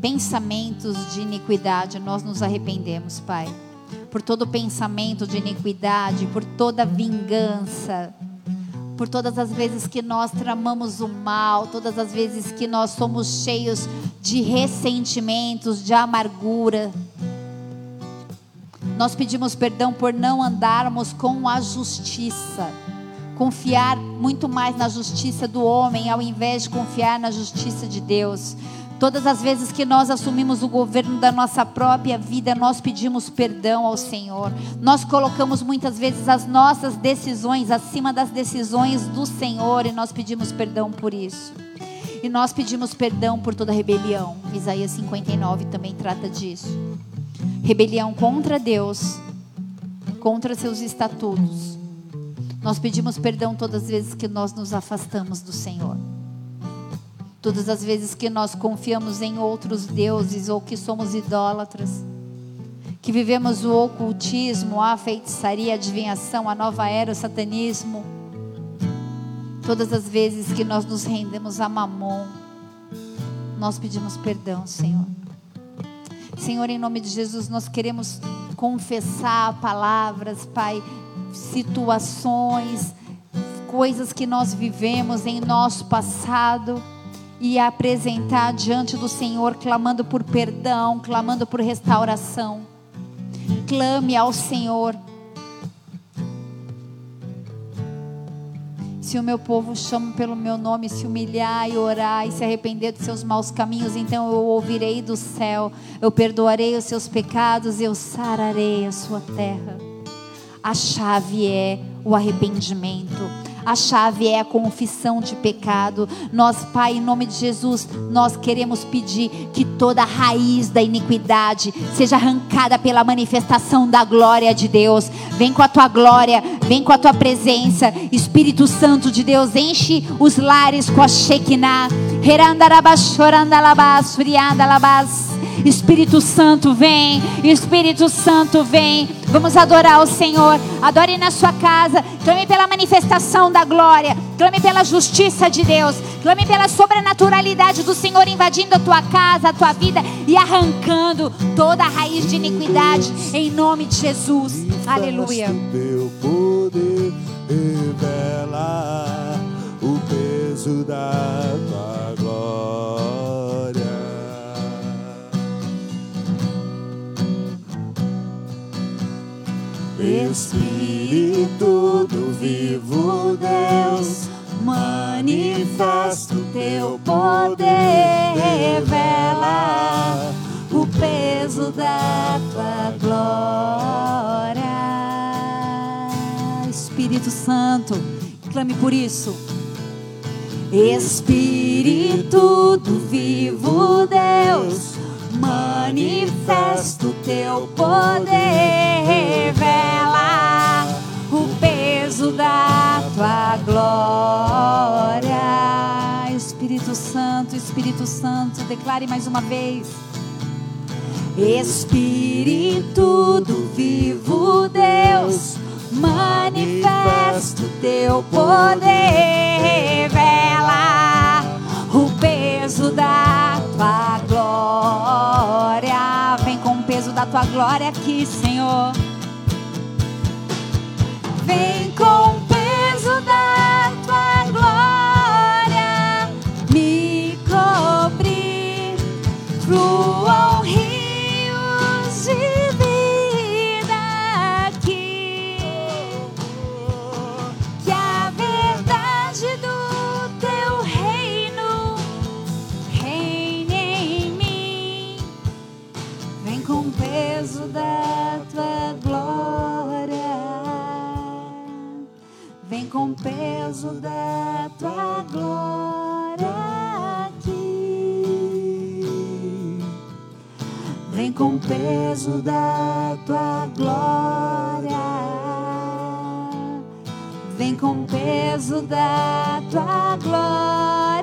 Pensamentos de iniquidade, nós nos arrependemos, Pai, por todo pensamento de iniquidade, por toda vingança, por todas as vezes que nós tramamos o mal, todas as vezes que nós somos cheios de ressentimentos, de amargura. Nós pedimos perdão por não andarmos com a justiça, confiar muito mais na justiça do homem ao invés de confiar na justiça de Deus. Todas as vezes que nós assumimos o governo da nossa própria vida, nós pedimos perdão ao Senhor. Nós colocamos muitas vezes as nossas decisões acima das decisões do Senhor e nós pedimos perdão por isso. E nós pedimos perdão por toda rebelião. Isaías 59 também trata disso rebelião contra Deus, contra seus estatutos. Nós pedimos perdão todas as vezes que nós nos afastamos do Senhor. Todas as vezes que nós confiamos em outros deuses ou que somos idólatras. Que vivemos o ocultismo, a feitiçaria, a adivinhação, a nova era, o satanismo. Todas as vezes que nós nos rendemos a mamon, nós pedimos perdão, Senhor. Senhor, em nome de Jesus, nós queremos confessar palavras, Pai, situações, coisas que nós vivemos em nosso passado e apresentar diante do Senhor, clamando por perdão, clamando por restauração. Clame ao Senhor. Se o meu povo chama pelo meu nome, se humilhar e orar e se arrepender dos seus maus caminhos, então eu ouvirei do céu, eu perdoarei os seus pecados, eu sararei a sua terra. A chave é o arrependimento. A chave é a confissão de pecado. Nós, Pai, em nome de Jesus, nós queremos pedir que toda raiz da iniquidade seja arrancada pela manifestação da glória de Deus. Vem com a tua glória, vem com a tua presença. Espírito Santo de Deus, enche os lares com a Shekinah. Espírito Santo, vem. Espírito Santo, vem. Vamos adorar o Senhor. Adore na sua casa. Clame pela manifestação da glória. Clame pela justiça de Deus. Clame pela sobrenaturalidade do Senhor invadindo a tua casa, a tua vida e arrancando toda a raiz de iniquidade. Em nome de Jesus. Aleluia. Teu poder revela o peso da tua Espírito do vivo Deus, manifesta o teu poder, revela o peso da tua glória. Espírito Santo, clame por isso. Espírito do vivo Deus, manifesta o teu poder, revela tua glória. Espírito Santo, Espírito Santo, declare mais uma vez. Espírito do vivo Deus, manifesta o teu poder, revela o peso da tua glória. Vem com o peso da tua glória aqui, Senhor. Vem com com peso da tua glória aqui. Vem com peso da tua glória. Vem com peso da tua glória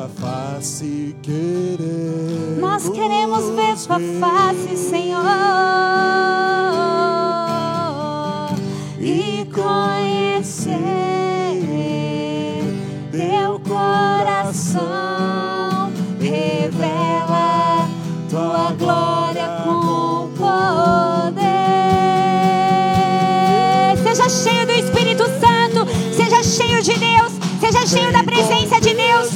tua face queremos. Nós queremos ver tua face, Senhor, e conhecer teu coração. Revela tua glória com poder. Seja cheio do Espírito Santo, seja cheio de Deus, seja cheio da presença de Deus.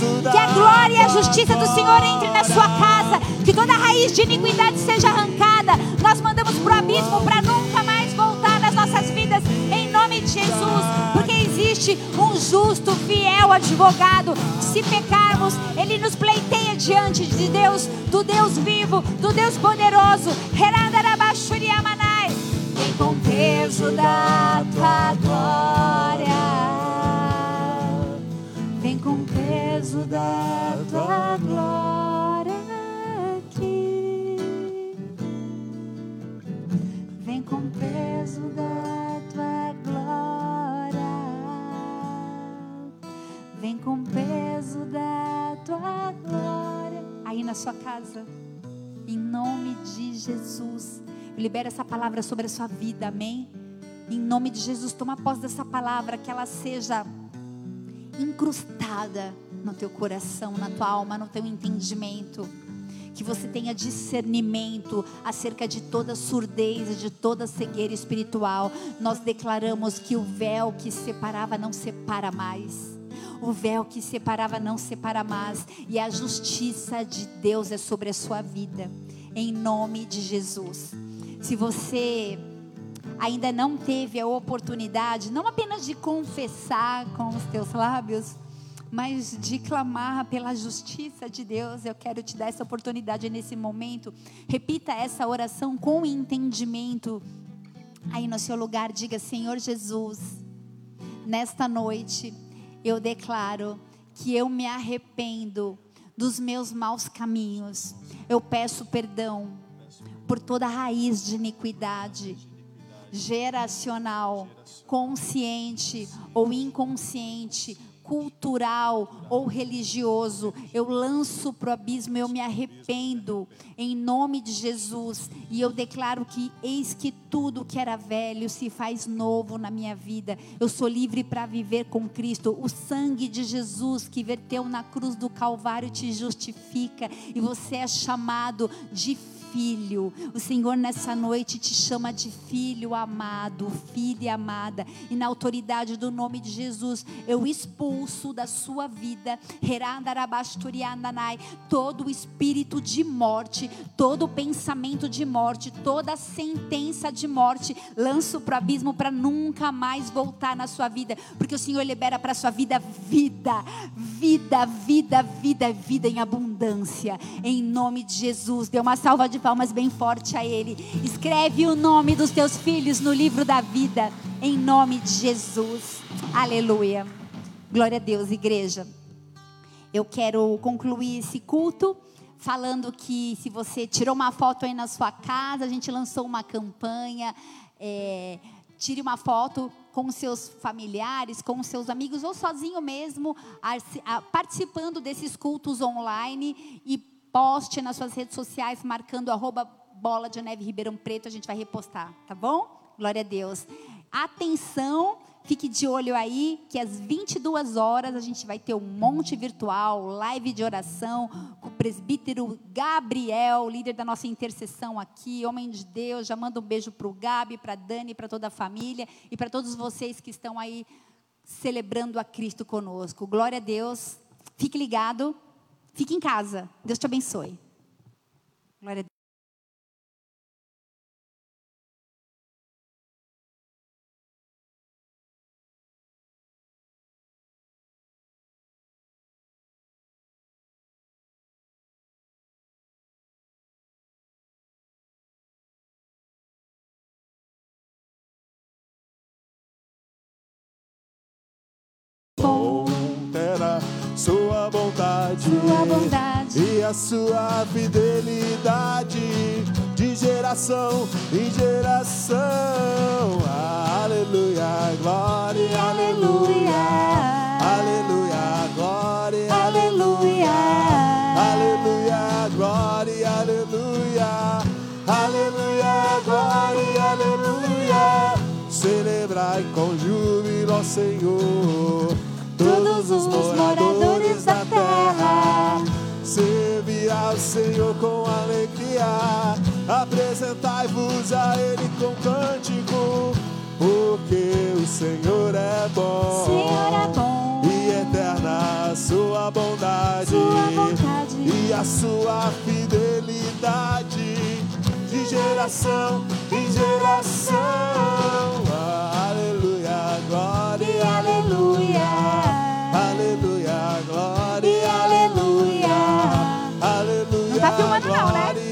Justiça do Senhor entre na sua casa, que toda raiz de iniquidade seja arrancada. Nós mandamos pro abismo para nunca mais voltar nas nossas vidas, em nome de Jesus, porque existe um justo, fiel advogado. Se pecarmos, ele nos pleiteia diante de Deus, do Deus vivo, do Deus poderoso. Vem com peso da tua glória. Com peso da tua glória aqui. Vem com peso da tua glória. Vem com peso da tua glória. Aí na sua casa, em nome de Jesus. Libera essa palavra sobre a sua vida, amém? Em nome de Jesus, toma posse dessa palavra, que ela seja incrustada no teu coração, na tua alma, no teu entendimento. Que você tenha discernimento acerca de toda surdez e de toda cegueira espiritual. Nós declaramos que o véu que separava não separa mais. O véu que separava não separa mais. E a justiça de Deus é sobre a sua vida. Em nome de Jesus. Se você ainda não teve a oportunidade, não apenas de confessar com os teus lábios, mas de clamar pela justiça de Deus, eu quero te dar essa oportunidade nesse momento. Repita essa oração com entendimento. Aí no seu lugar, diga: Senhor Jesus, nesta noite eu declaro que eu me arrependo dos meus maus caminhos. Eu peço perdão por toda raiz de iniquidade geracional, consciente ou inconsciente, cultural ou religioso, eu lanço para o abismo, eu me arrependo em nome de Jesus e eu declaro que eis que tudo que era velho se faz novo na minha vida. Eu sou livre para viver com Cristo. O sangue de Jesus que verteu na cruz do Calvário te justifica e você é chamado de filho filho. O Senhor nessa noite te chama de filho amado, filha amada. E na autoridade do nome de Jesus, eu expulso da sua vida todo o espírito de morte, todo o pensamento de morte, toda sentença de morte. Lanço para o abismo para nunca mais voltar na sua vida, porque o Senhor libera para a sua vida vida, vida, vida, vida, vida em abundância. Em nome de Jesus, dê uma salva de palmas bem forte a Ele. Escreve o nome dos teus filhos no livro da vida, em nome de Jesus. Aleluia. Glória a Deus, igreja. Eu quero concluir esse culto falando que se você tirou uma foto aí na sua casa, a gente lançou uma campanha. É, tire uma foto com seus familiares, com seus amigos ou sozinho mesmo, participando desses cultos online e poste nas suas redes sociais marcando arroba bola de neve Ribeirão Preto, a gente vai repostar, tá bom? Glória a Deus. Atenção, fique de olho aí que às 22 horas a gente vai ter um monte virtual, live de oração com o presbítero Gabriel, líder da nossa intercessão aqui, homem de Deus. Já manda um beijo para o Gabi, para Dani, para toda a família e para todos vocês que estão aí celebrando a Cristo conosco. Glória a Deus. Fique ligado. Fique em casa. Deus te abençoe. Glória a Deus. A sua fidelidade de geração em geração. Aleluia, glória, aleluia, aleluia, glória, aleluia, aleluia, glória, aleluia, aleluia, glória, aleluia. Celebrai com júbilo, Senhor todos os moradores da terra. Serve ao Senhor com alegria, apresentai-vos a Ele com cântico, porque o Senhor é bom. Senhor é bom. E eterna a sua bondade, sua e a sua fidelidade de geração em geração. Aleluia, glória, e aleluia. 我来